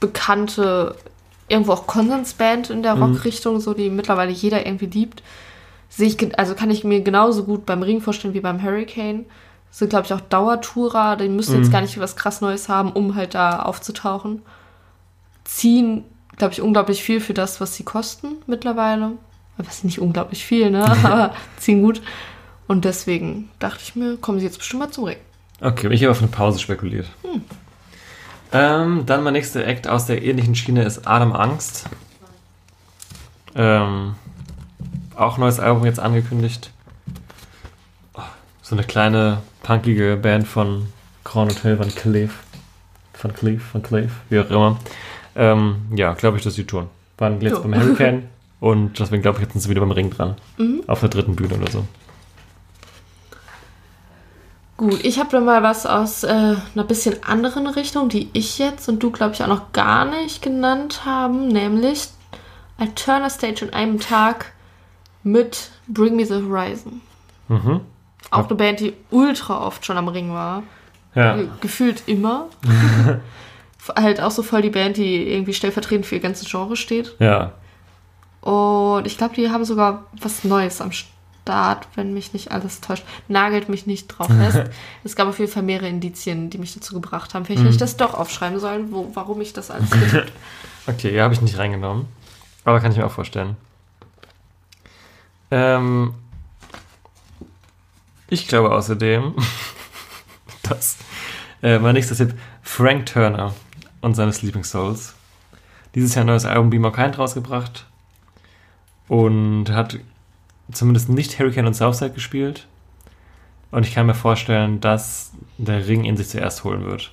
bekannte, irgendwo auch Konsensband in der Rockrichtung, so die mittlerweile jeder irgendwie liebt. Sehe ich, also kann ich mir genauso gut beim Ring vorstellen wie beim Hurricane. Sind, glaube ich, auch Dauertourer. Die müssen jetzt gar nicht was krass Neues haben, um halt da aufzutauchen. Ziehen, glaube ich, unglaublich viel für das, was sie kosten mittlerweile. Was nicht unglaublich viel, ne? [laughs] Aber ziehen gut. Und deswegen dachte ich mir, kommen sie jetzt bestimmt mal zum Ring. Okay, ich habe auf eine Pause spekuliert. Ähm, dann mein nächster Act aus der ähnlichen Schiene ist Adam Angst. Ähm, auch neues Album jetzt angekündigt. Oh, so eine kleine, punkige Band von Grand Hotel von Cleve. Von Cleve, von Cleve, wie auch immer. Ähm, ja, glaube ich, dass sie tun. Waren jetzt Jo. beim Hurricane [laughs] und deswegen glaube ich, jetzt sind sie wieder beim Ring dran. Auf der dritten Bühne oder so. Gut, ich habe dann mal was aus äh, einer bisschen anderen Richtung, die ich jetzt und du, glaube ich, auch noch gar nicht genannt haben, nämlich Alterna Stage in einem Tag mit Bring Me the Horizon. Mhm. Auch eine Band, die ultra oft schon am Ring war. Ja. Ge- Gefühlt immer. [laughs] halt auch so voll die Band, die irgendwie stellvertretend für ihr ganzes Genre steht. Ja. Und ich glaube, die haben sogar was Neues am Start, wenn mich nicht alles täuscht. Nagelt mich nicht drauf [laughs] fest. es gab auf jeden Fall mehrere Indizien, die mich dazu gebracht haben. Vielleicht hätte ich das doch aufschreiben sollen, wo, warum ich das alles [laughs] getippt Okay, ja, habe ich nicht reingenommen. Aber kann ich mir auch vorstellen. Ähm, ich glaube außerdem, [laughs] dass äh, mein nächster Tipp Frank Turner und seine Sleeping Souls. Dieses Jahr ein neues Album Be More Kind rausgebracht und hat zumindest nicht Hurricane und Southside gespielt. Und ich kann mir vorstellen, dass der Ring ihn sich zuerst holen wird.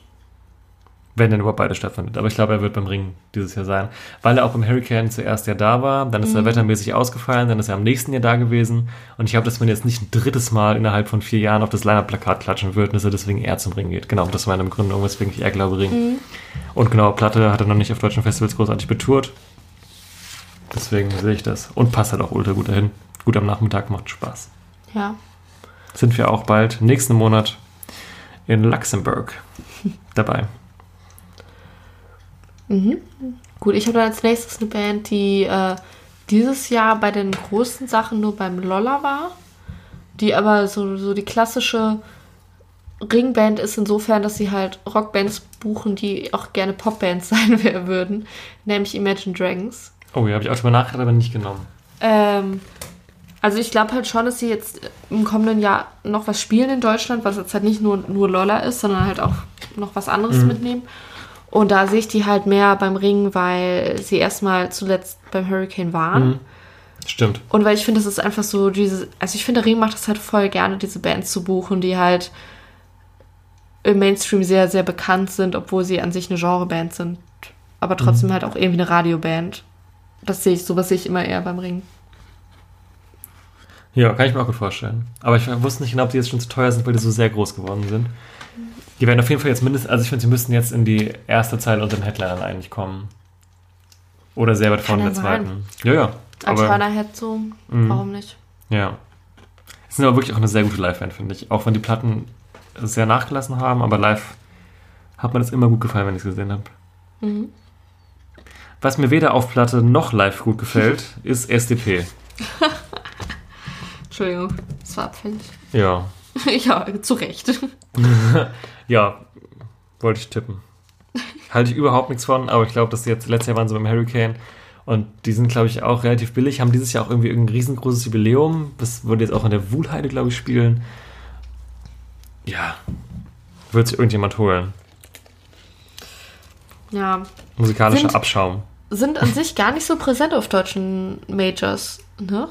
Wenn denn überhaupt beide stattfindet. Aber ich glaube, er wird beim Ring dieses Jahr sein. Weil er auch beim Hurricane zuerst ja da war, dann ist er wettermäßig ausgefallen, dann ist er am nächsten Jahr da gewesen. Und ich glaube, dass man jetzt nicht ein drittes Mal innerhalb von vier Jahren auf das Line-Up-Plakat klatschen wird und dass er deswegen eher zum Ring geht. Genau, das war meine Begründung, weswegen ich eher glaube Ring. Und genau, Platte hat er noch nicht auf deutschen Festivals großartig betourt. Deswegen sehe ich das. Und passt halt auch ultra gut dahin. Gut am Nachmittag, macht Spaß. Ja. Sind wir auch bald, nächsten Monat, in Luxemburg [laughs] dabei. Gut, ich habe dann als nächstes eine Band, die äh, dieses Jahr bei den großen Sachen nur beim Lolla war. Die aber so, so die klassische Ringband ist insofern, dass sie halt Rockbands buchen, die auch gerne Popbands [laughs] sein würden. Nämlich Imagine Dragons. Oh, ja, habe ich auch schon mal nachgedacht, aber nicht genommen. Ähm, also ich glaube halt schon, dass sie jetzt im kommenden Jahr noch was spielen in Deutschland, was jetzt halt nicht nur, nur Lolla ist, sondern halt auch noch was anderes mitnehmen. Und da sehe ich die halt mehr beim Ring, weil sie erstmal zuletzt beim Hurricane waren. Stimmt. Und weil ich finde, das ist einfach so diese, also ich finde, der Ring macht das halt voll gerne, diese Bands zu buchen, die halt im Mainstream sehr, sehr bekannt sind, obwohl sie an sich eine Genreband sind. Aber trotzdem halt auch irgendwie eine Radioband. Das sehe ich, sowas sehe ich immer eher beim Ring. Ja, kann ich mir auch gut vorstellen. Aber ich wusste nicht genau, ob die jetzt schon zu teuer sind, weil die so sehr groß geworden sind. Die werden auf jeden Fall jetzt mindestens, also ich finde, sie müssten jetzt in die erste Zeile unter den Headlinern eigentlich kommen. Oder sehr weit vorne in der sein. zweiten. Ja, ja. Als Head so, Mhm. warum nicht? ja. Es sind aber wirklich auch eine sehr gute Live-Band, finde ich. Auch wenn die Platten sehr nachgelassen haben, aber live hat mir das immer gut gefallen, wenn ich es gesehen habe. Mhm. Was mir weder auf Platte noch live gut gefällt, [laughs] ist SDP. [laughs] Entschuldigung, das war abfällig. [laughs] Ja. ja, zu Recht. [laughs] Ja, wollte ich tippen. Halte ich überhaupt nichts von, aber ich glaube, dass die jetzt letztes Jahr waren sie beim Hurricane und die sind, glaube ich, auch relativ billig, haben dieses Jahr auch irgendwie ein riesengroßes Jubiläum. Das würde jetzt auch in der Wuhlheide, glaube ich, spielen. Ja, wird sich irgendjemand holen. Ja, Musikalischer Sind- Abschaum. sind an sich gar nicht so präsent auf deutschen Majors, ne?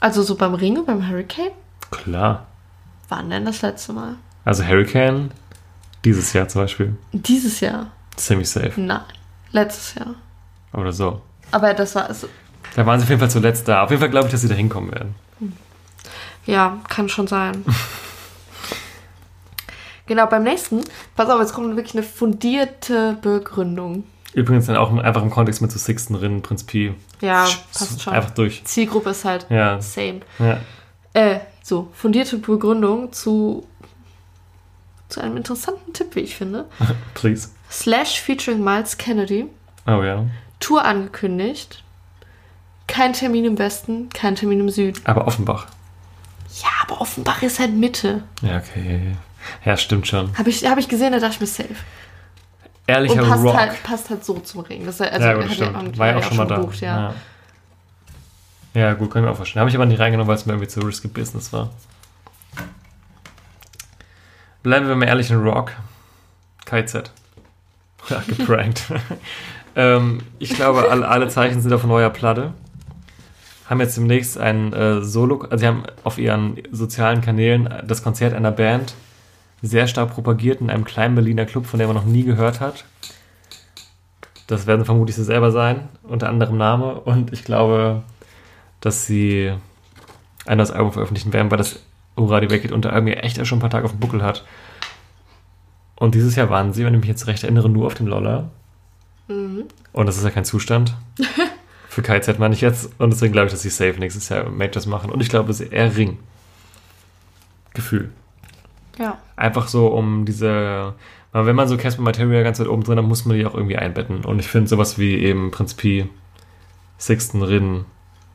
Also so beim Ring und beim Hurricane? Klar. Wann denn das letzte Mal? Also Hurricane, dieses Jahr zum Beispiel, Dieses Jahr? ziemlich safe. Nein, letztes Jahr. Oder so. Aber das war, also, Da waren sie auf jeden Fall zuletzt da. Auf jeden Fall glaube ich, dass sie da hinkommen werden. ja, kann schon sein. [laughs] genau, beim nächsten, pass auf, jetzt kommt wirklich eine fundierte Begründung. Übrigens dann auch einfach im Kontext mit so Sixten Rinnen, Prinz Pi. Ja, passt schon. Einfach durch. Zielgruppe ist halt Ja, same. ja. Äh, so, fundierte Begründung zu, zu einem interessanten Tipp, wie ich finde. [laughs] Please. Slash featuring Miles Kennedy. Oh ja. Tour angekündigt. Kein Termin im Westen, kein Termin im Süden. Aber Offenbach. Ja, aber Offenbach ist halt Mitte. Ja, okay. Ja, stimmt schon. Habe ich, hab ich gesehen, da dachte ich mir safe. Ehrlicher Und passt Rock. halt, passt halt so zum Ring. Das halt, also, ja, gut, stimmt. War ja auch schon mal da. gebucht, ja. ja. Ja, gut, kann ich mir auch vorstellen. Habe ich aber nicht reingenommen, weil es mir irgendwie zu risky Business war. Bleiben wir mal ehrlich in Rock. KZ. [laughs] Ja, geprankt. [laughs] ähm, ich glaube, alle, alle Zeichen sind auf neuer Platte. Haben jetzt demnächst ein äh, Solo, also sie haben auf ihren sozialen Kanälen das Konzert einer Band sehr stark propagiert in einem kleinen Berliner Club, von dem man noch nie gehört hat. Das werden vermutlich sie selber sein, unter anderem Name. Und ich glaube, dass sie ein neues Album veröffentlichen werden, weil das Hurra die Weggeht unter irgendwie echt schon ein paar Tage auf dem Buckel hat. Und dieses Jahr waren sie, wenn ich mich jetzt recht erinnere, nur auf dem Lolla. Mhm. Und das ist ja kein Zustand. [laughs] Für KZ meine ich jetzt. Und deswegen glaube ich, dass sie safe nächstes Jahr Majors machen. Und ich glaube, es ist eher Ring. Gefühl. Ja. Einfach so um diese. weil Wenn man so Casper Materia ganz weit oben drin hat, muss man die auch irgendwie einbetten. Und ich finde sowas wie eben Prinz Pi, Sixten, Rin,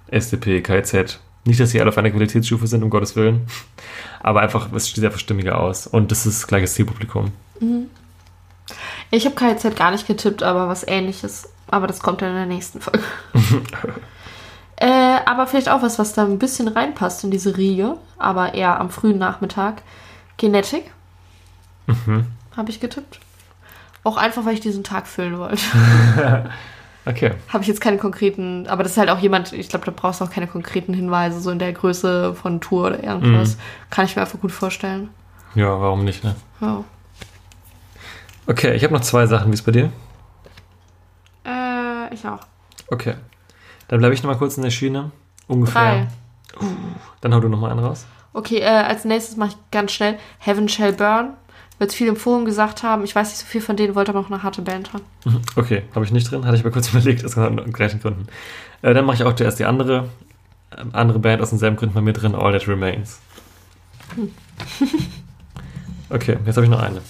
SDP, KZ. Nicht, dass sie alle auf einer Qualitätsstufe sind, um Gottes Willen. [laughs] Aber einfach, es sieht einfach stimmiger aus. Und das ist gleiches Zielpublikum. Ich habe KZ gar nicht getippt, aber was ähnliches. Aber das kommt dann in der nächsten Folge. [laughs] äh, aber vielleicht auch was, was da ein bisschen reinpasst in diese Riege, aber eher am frühen Nachmittag. Genetic. Habe ich getippt. Auch einfach, weil ich diesen Tag füllen wollte. [laughs] Okay. Habe ich jetzt keine konkreten, aber das ist halt auch jemand, ich glaube, da brauchst du auch keine konkreten Hinweise, so in der Größe von Tour oder irgendwas. Kann ich mir einfach gut vorstellen. Ja, warum nicht, ne? Ja. Okay, ich habe noch zwei Sachen. Wie ist bei dir? Äh, ich auch. Okay. Dann bleibe ich noch mal kurz in der Schiene. Ungefähr. Drei. Dann hau du noch mal einen raus. Okay, äh, als nächstes mache ich ganz schnell Heaven Shall Burn. Wird viel im Forum gesagt haben. Ich weiß nicht so viel von denen, wollte aber noch eine harte Band haben. [laughs] Okay, habe ich nicht drin, hatte ich aber kurz [laughs] überlegt, aus gleichen Gründen. Äh, dann mache ich auch zuerst die andere, ähm, andere Band aus denselben Gründen bei mir drin, All That Remains. [laughs] Okay, jetzt habe ich noch eine.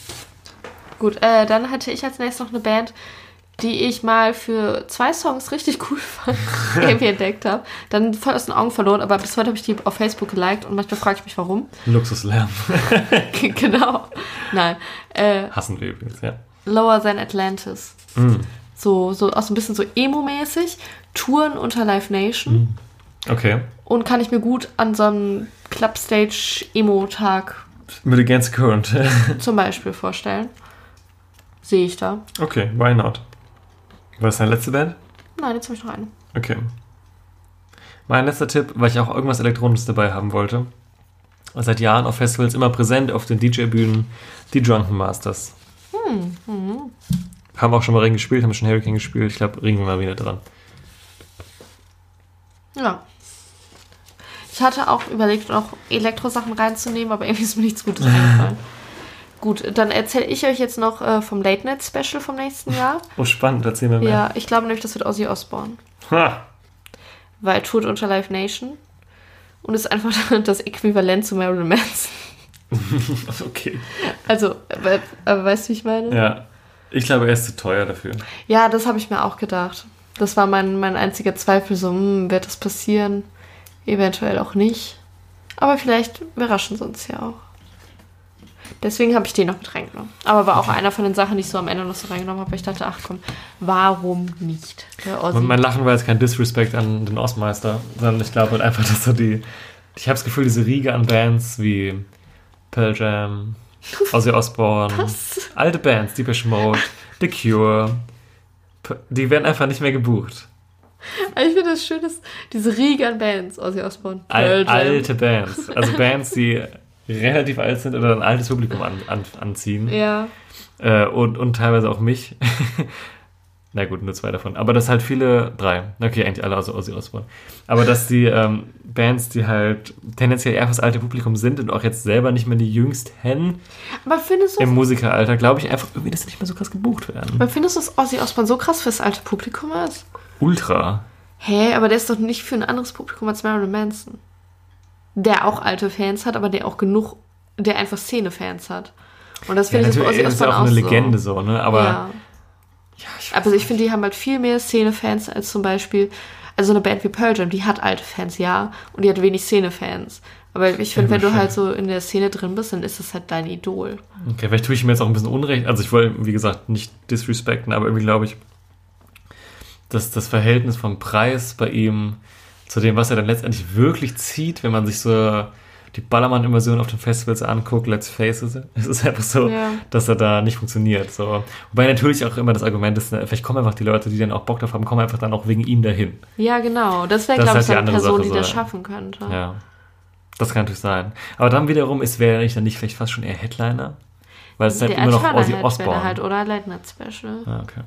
Gut, äh, dann hatte ich als nächstes noch eine Band, die ich mal für zwei Songs richtig cool fand, [laughs] irgendwie entdeckt habe. Dann voll aus den Augen verloren, aber bis heute habe ich die auf Facebook geliked und manchmal frage ich mich, warum. Luxuslärm. [laughs] genau. Nein. Äh, Hassen wir übrigens, ja. Lower Than Atlantis. Mm, So, so auch so ein bisschen so Emo-mäßig. Touren unter Live Nation. okay. Und kann ich mir gut an so einem Clubstage-Emo-Tag Mit Against Current. [laughs] zum Beispiel vorstellen. Sehe ich da. okay, why not? War das deine letzte Band? Nein, jetzt habe ich noch eine. Okay. Mein letzter Tipp, weil ich auch irgendwas Elektronisches dabei haben wollte. Seit Jahren auf Festivals immer präsent auf den DJ-Bühnen, die Drunken Masters. Haben auch schon mal Ring gespielt, haben schon Hurricane gespielt. Ich glaube, Ring wir mal wieder dran. Ja. Ich hatte auch überlegt, noch Elektrosachen reinzunehmen, aber irgendwie ist mir nichts Gutes eingefallen. [laughs] Gut, dann erzähle ich euch jetzt noch äh, vom Late Night Special vom nächsten [laughs] Jahr. Oh, spannend, erzähl mir mehr. Ja, ich glaube nämlich, das wird Ozzy Osbourne. Ha. Weil Tourt unter Live Nation. Und ist einfach [laughs] das Äquivalent zu Marilyn Manson. [laughs] Okay. Also, aber, aber weißt du, wie ich meine? Ja. Ich glaube, er ist zu teuer dafür. Ja, das habe ich mir auch gedacht. Das war mein, mein einziger Zweifel, so, hm, wird das passieren? Eventuell auch nicht. Aber vielleicht überraschen sie uns ja auch. Deswegen habe ich den noch mit reingenommen. Aber war auch einer von den Sachen, die ich so am Ende noch so reingenommen habe. weil Ich dachte, ach komm, warum nicht? Und mein Lachen war jetzt kein Disrespect an den Ostmeister, sondern ich glaube halt einfach, dass so die. Ich habe das Gefühl, diese Riege an Bands wie Pearl Jam, Ozzy Osbourne, Was? alte Bands, Deepish Mode, The Cure, die werden einfach nicht mehr gebucht. ich finde das schön, dass diese Riege an Bands, Ozzy Osbourne, Al Pearl Jam. alte Bands. Also Bands, die relativ alt sind oder ein altes Publikum an, an, anziehen. Ja, Äh, und, und teilweise auch mich. [laughs] Na gut, nur zwei davon. Aber dass halt viele, drei, okay, eigentlich alle außer Ozzy Osbourne. Aber dass die ähm, Bands, die halt tendenziell eher fürs alte Publikum sind und auch jetzt selber nicht mehr die jüngsten aber findest du, im Musikeralter, glaube ich einfach irgendwie, dass sie nicht mehr so krass gebucht werden. aber findest du, dass Ozzy Osbourne so krass fürs alte Publikum ist? Ultra. Hä, aber der ist doch nicht für ein anderes Publikum als Marilyn Manson. Der auch alte Fans hat, aber der auch genug, der einfach Szene-Fans hat. Und das Ja, finde ich jetzt bei Ozzy ist ja Osbourne auch eine so. Legende so, ne? Aber ja. ja, ich Also ich finde, die haben halt viel mehr Szene-Fans als zum Beispiel, also eine Band wie Pearl Jam, die hat alte Fans, ja, und die hat wenig Szene-Fans. Aber ich finde, Ja, wenn du halt so in der Szene drin bist, dann ist das halt dein Idol. Okay, vielleicht tue ich mir jetzt auch ein bisschen Unrecht. Also ich wollte, wie gesagt, nicht disrespekten, aber irgendwie glaube ich, dass das Verhältnis vom Preis bei ihm zu dem, was er dann letztendlich wirklich zieht, wenn man sich so die Ballermann-Invasion auf den Festivals anguckt, let's face it, es ist einfach so, Ja. dass er da nicht funktioniert. So. Wobei natürlich auch immer das Argument ist, ne, vielleicht kommen einfach die Leute, die dann auch Bock drauf haben, kommen einfach dann auch wegen ihm dahin. Ja, genau. Das wäre, glaube halt ich, die so eine Person, Sache, die das schaffen könnte. Ja. Das kann natürlich sein. Aber dann wiederum ist, wäre ich dann nicht vielleicht fast schon eher Headliner? Weil es ist halt immer noch Ozzy halt, Osbourne. halt, oder Night Special. Ja, okay.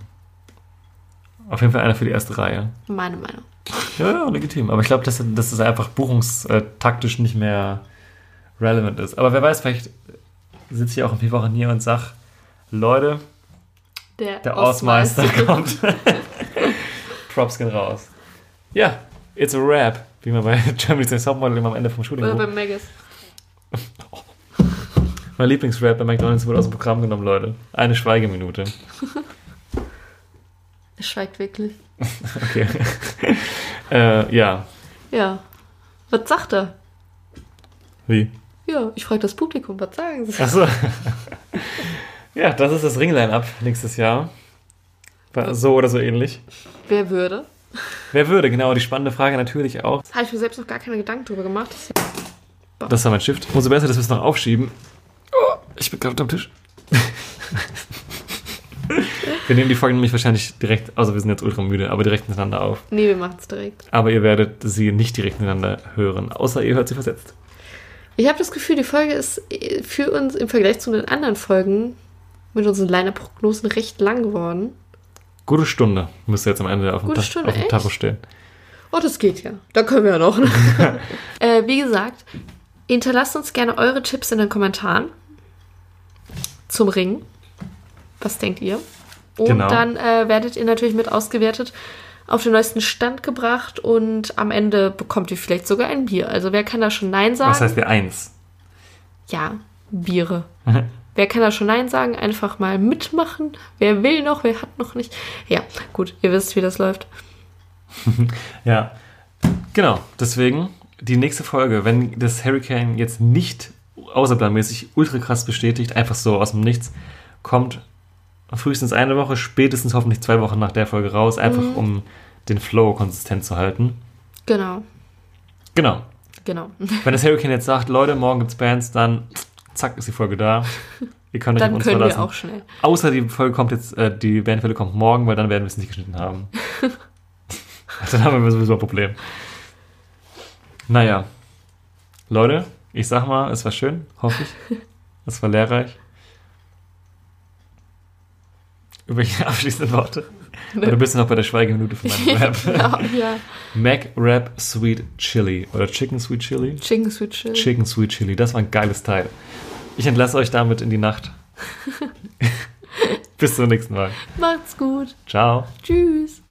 Auf jeden Fall einer für die erste Reihe. Meine Meinung. Ja, ja legitim. Aber ich glaube, dass, dass es einfach buchungstaktisch nicht mehr relevant ist. Aber wer weiß, vielleicht sitze ich auch in vier Wochen hier und sag, Leute, der Ausmeister kommt. [laughs] Props gehen raus. Ja, it's a rap. Wie man bei [laughs] Germany's Next Topmodel immer am Ende vom Shooting Oder bei Megas. [laughs] Mein Lieblingsrap bei McDonalds wurde aus dem Programm genommen, Leute. Eine Schweigeminute. Er schweigt wirklich. [laughs] Okay. äh, ja. Ja. Was sagt er? Wie? Ja, ich frage das Publikum, was sagen sie? Achso. ja, das ist das Ringline-Up nächstes Jahr. War So oder so ähnlich. Wer würde? Wer würde, genau, die spannende Frage natürlich auch. Habe ich mir selbst noch gar keine Gedanken drüber gemacht. Das war mein Shift. Umso besser, dass wir es noch aufschieben. Oh, ich bin gerade am Tisch. Wir nehmen die Folge nämlich wahrscheinlich direkt, also wir sind jetzt ultra müde, aber direkt miteinander auf. Nee, wir machen es direkt. Aber ihr werdet sie nicht direkt miteinander hören, außer ihr hört sie versetzt. Ich habe das Gefühl, die Folge ist äh, für uns im Vergleich zu den anderen Folgen mit unseren Liner-Prognosen recht lang geworden. Gute Stunde müsste jetzt am Ende auf dem, Ta Stunde, auf dem? Tacho stehen. Oh, das geht ja. Da können wir ja noch. [laughs] [laughs] äh, wie gesagt, hinterlasst uns gerne eure Tipps in den Kommentaren zum Ring. Was denkt ihr? Und Genau. dann äh, werdet ihr natürlich mit ausgewertet auf den neuesten Stand gebracht und am Ende bekommt ihr vielleicht sogar ein Bier. Also wer kann da schon Nein sagen? Was heißt wir eins? Ja, Biere. [laughs] Wer kann da schon Nein sagen? Einfach mal mitmachen. Wer will noch, wer hat noch nicht. Ja, gut, ihr wisst, wie das läuft. [laughs] Ja, genau. Deswegen die nächste Folge, wenn das Hurricane jetzt nicht außerplanmäßig ultra krass bestätigt, einfach so aus dem Nichts, kommt frühestens eine Woche, spätestens hoffentlich zwei Wochen nach der Folge raus, einfach um den Flow konsistent zu halten. Genau, Genau. genau. [laughs] Wenn das Hurricane jetzt sagt, Leute, morgen gibt's Bands, dann zack, ist die Folge da. Ihr könnt euch auf Dann uns können verlassen. wir auch schnell. Außer die Folge kommt jetzt, äh, die Bandfälle kommt morgen, weil dann werden wir es nicht geschnitten haben. [laughs] [laughs] dann haben wir sowieso ein Problem. Naja. Leute, ich sag mal, es war schön, hoffe ich. Es war lehrreich. Irgendwelche [laughs] abschließenden Worte. Oder bist du noch bei der Schweigeminute von meinem [laughs] Rap? ja, ja. Mac Rap Sweet Chili oder Chicken Sweet Chili? Chicken Sweet Chili. Chicken Sweet Chili, das war ein geiles Teil. Ich entlasse euch damit in die Nacht. [laughs] Bis zum nächsten Mal. Macht's gut. Ciao. Tschüss.